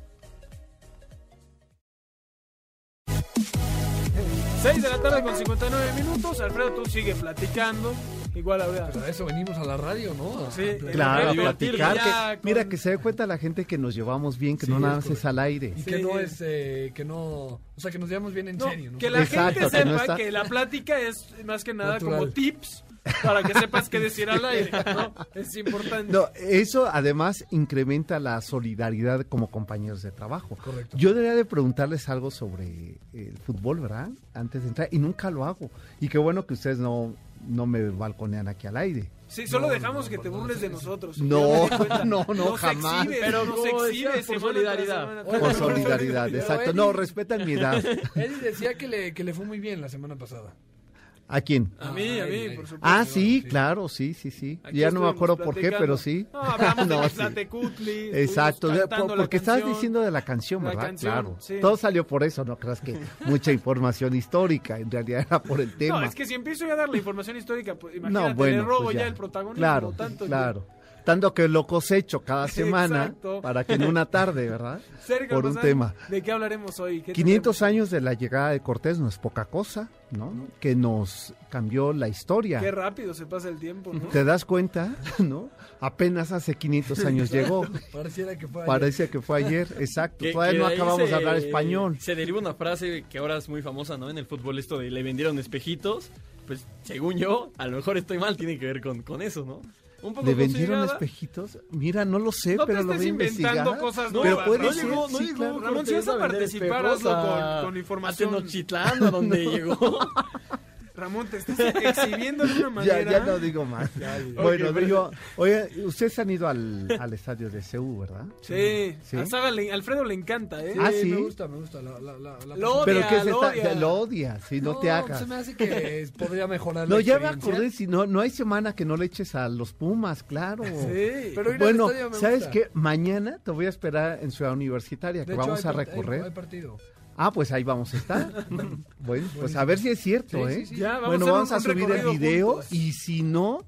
6 de la tarde con 59 minutos. Alfredo, tú sigue platicando. Igual ahora. Pues a eso venimos a la radio, ¿no? Sí, Claro, a platicar. Mira, que se dé cuenta la gente que nos llevamos bien, que Sí, no nada es más es al aire. Y que no es, eh, que no, o sea, que nos llevamos bien en No, serio, ¿no? que la Exacto, gente que no sepa está- que la plática es más que nada Natural. como tips para que sepas qué decir al aire, ¿no? Es importante. No, eso además incrementa la solidaridad como compañeros de trabajo. Correcto. Yo debería de preguntarles algo sobre el fútbol, ¿verdad? Antes de entrar, y nunca lo hago. Y qué bueno que ustedes no, no me balconean aquí al aire. Sí, solo No, dejamos no, que te burles de nosotros. No, [laughs] no, no, Nos jamás. exhibes, Pero nos exhibes decía, por solidaridad. Por solidaridad, exacto. No, respetan mi edad. Eddie decía que le, que le fue muy bien la semana pasada. ¿A quién? A mí, a mí, Ay, por supuesto. Ah, sí, sí. claro, sí, sí, sí. Aquí ya no me acuerdo por qué, pero sí. No, hablamos [laughs] No, de sí. Exacto, por- la porque estabas diciendo de la canción, La ¿verdad? canción, claro. sí. Todo salió por eso, no creas que [laughs] mucha información histórica, en realidad era por el tema. No, es que si empiezo yo a dar la información histórica, pues imagínate, No, bueno, le robo pues ya. ya. el protagonismo. Claro, tanto claro. Tanto que lo cosecho cada [laughs] semana Exacto. para que en una tarde, [laughs] ¿verdad? Sergio por un tema. ¿De qué hablaremos hoy? ¿Qué 500 tendremos? años de la llegada de Cortés no es poca cosa, ¿no? Que nos cambió la historia. Qué rápido se pasa el tiempo, ¿no? ¿Te das cuenta? [laughs] ¿No? Apenas hace 500 años llegó. Pareciera que fue ayer. Parece que fue ayer, exacto. Que- Todavía que no acabamos se- de hablar español. Se deriva una frase que ahora es muy famosa, ¿no? En el fútbol, esto de le vendieron espejitos. Pues, según yo, a lo mejor estoy mal, tiene que ver con, con eso, ¿no? Un poco ¿Le vendieron espejitos? Mira, no lo sé, No te pero lo estés voy a investigar. inventando cosas No, pero nuevas, puede ¿no? ser, llegó- no sí, llegó claro. Ramón, si vas a participar, hazlo con- con información. A Tenochtitlán, a donde llegó. [laughs] Ramón, te estás exhibiendo de una [laughs] Ya, manera. ya no digo más. bueno, Ok, pero- digo, oye, ustedes han ido al, al estadio de CU, ¿verdad? Sí, Sí. a Saga le- Alfredo le encanta, ¿eh? Ah, sí. Me gusta, me gusta. La, la, la, la- Lo Pero odia, que se lo está, odia. lo odia, si no, te hagas. Se me hace que podría mejorar No, la ya me acordé, si no, no hay semana que no le eches a los Pumas, claro. Sí. Pero ir al bueno, estadio me ¿sabes gusta. qué? Mañana te voy a esperar en Ciudad Universitaria, De que hecho, vamos hay a recorrer. hay- hay partido. Ah, pues ahí vamos a estar. [laughs] bueno, pues a ver si es cierto, Sí, ¿eh? sí, sí. Ya, vamos bueno, a vamos a subir el video juntos. y si no,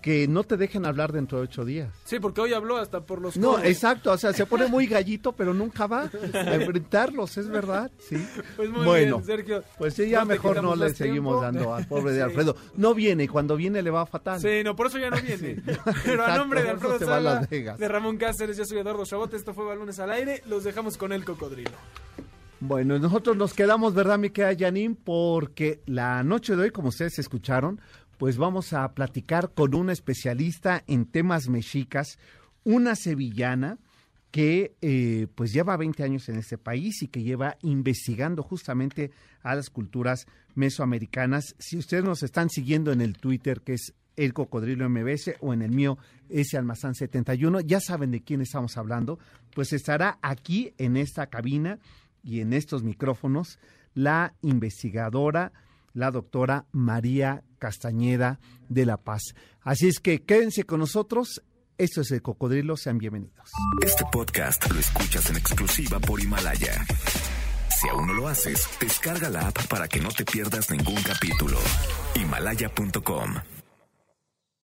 que no te dejen hablar dentro de ocho días. Sí, porque hoy habló hasta por los No, codos. exacto, o sea, se pone muy [laughs] gallito, pero nunca va a enfrentarlos, es verdad, sí. Pues muy bueno, bien, Sergio. pues sí, ya No mejor no le seguimos tiempo. dando al pobre de [laughs] Sí. Alfredo. No viene, cuando viene le va fatal. Sí, no, por eso ya no viene. Pero a Exacto, nombre de Alfredo eso se va a Sala, de Ramón Cáceres, yo soy Eduardo Chabot, esto fue Balones al Aire, los dejamos con el cocodrilo. Bueno, nosotros nos quedamos, ¿verdad, mi querida? Porque la noche de hoy, como ustedes escucharon, pues vamos a platicar con una especialista en temas mexicas, una sevillana que eh, pues lleva 20 años en este país y que lleva investigando justamente a las culturas mesoamericanas. Si ustedes nos están siguiendo en el Twitter, que es el Cocodrilo MBS, o en el mío, ese Almazán 71, ya saben de quién estamos hablando, pues estará aquí en esta cabina y en estos micrófonos la investigadora, la doctora María Castañeda de La Paz. Así es que quédense con nosotros. Esto es el Cocodrilo, sean bienvenidos. Este podcast lo escuchas en exclusiva por Himalaya. Si aún no lo haces, descarga la app para que no te pierdas ningún capítulo. Himalaya.com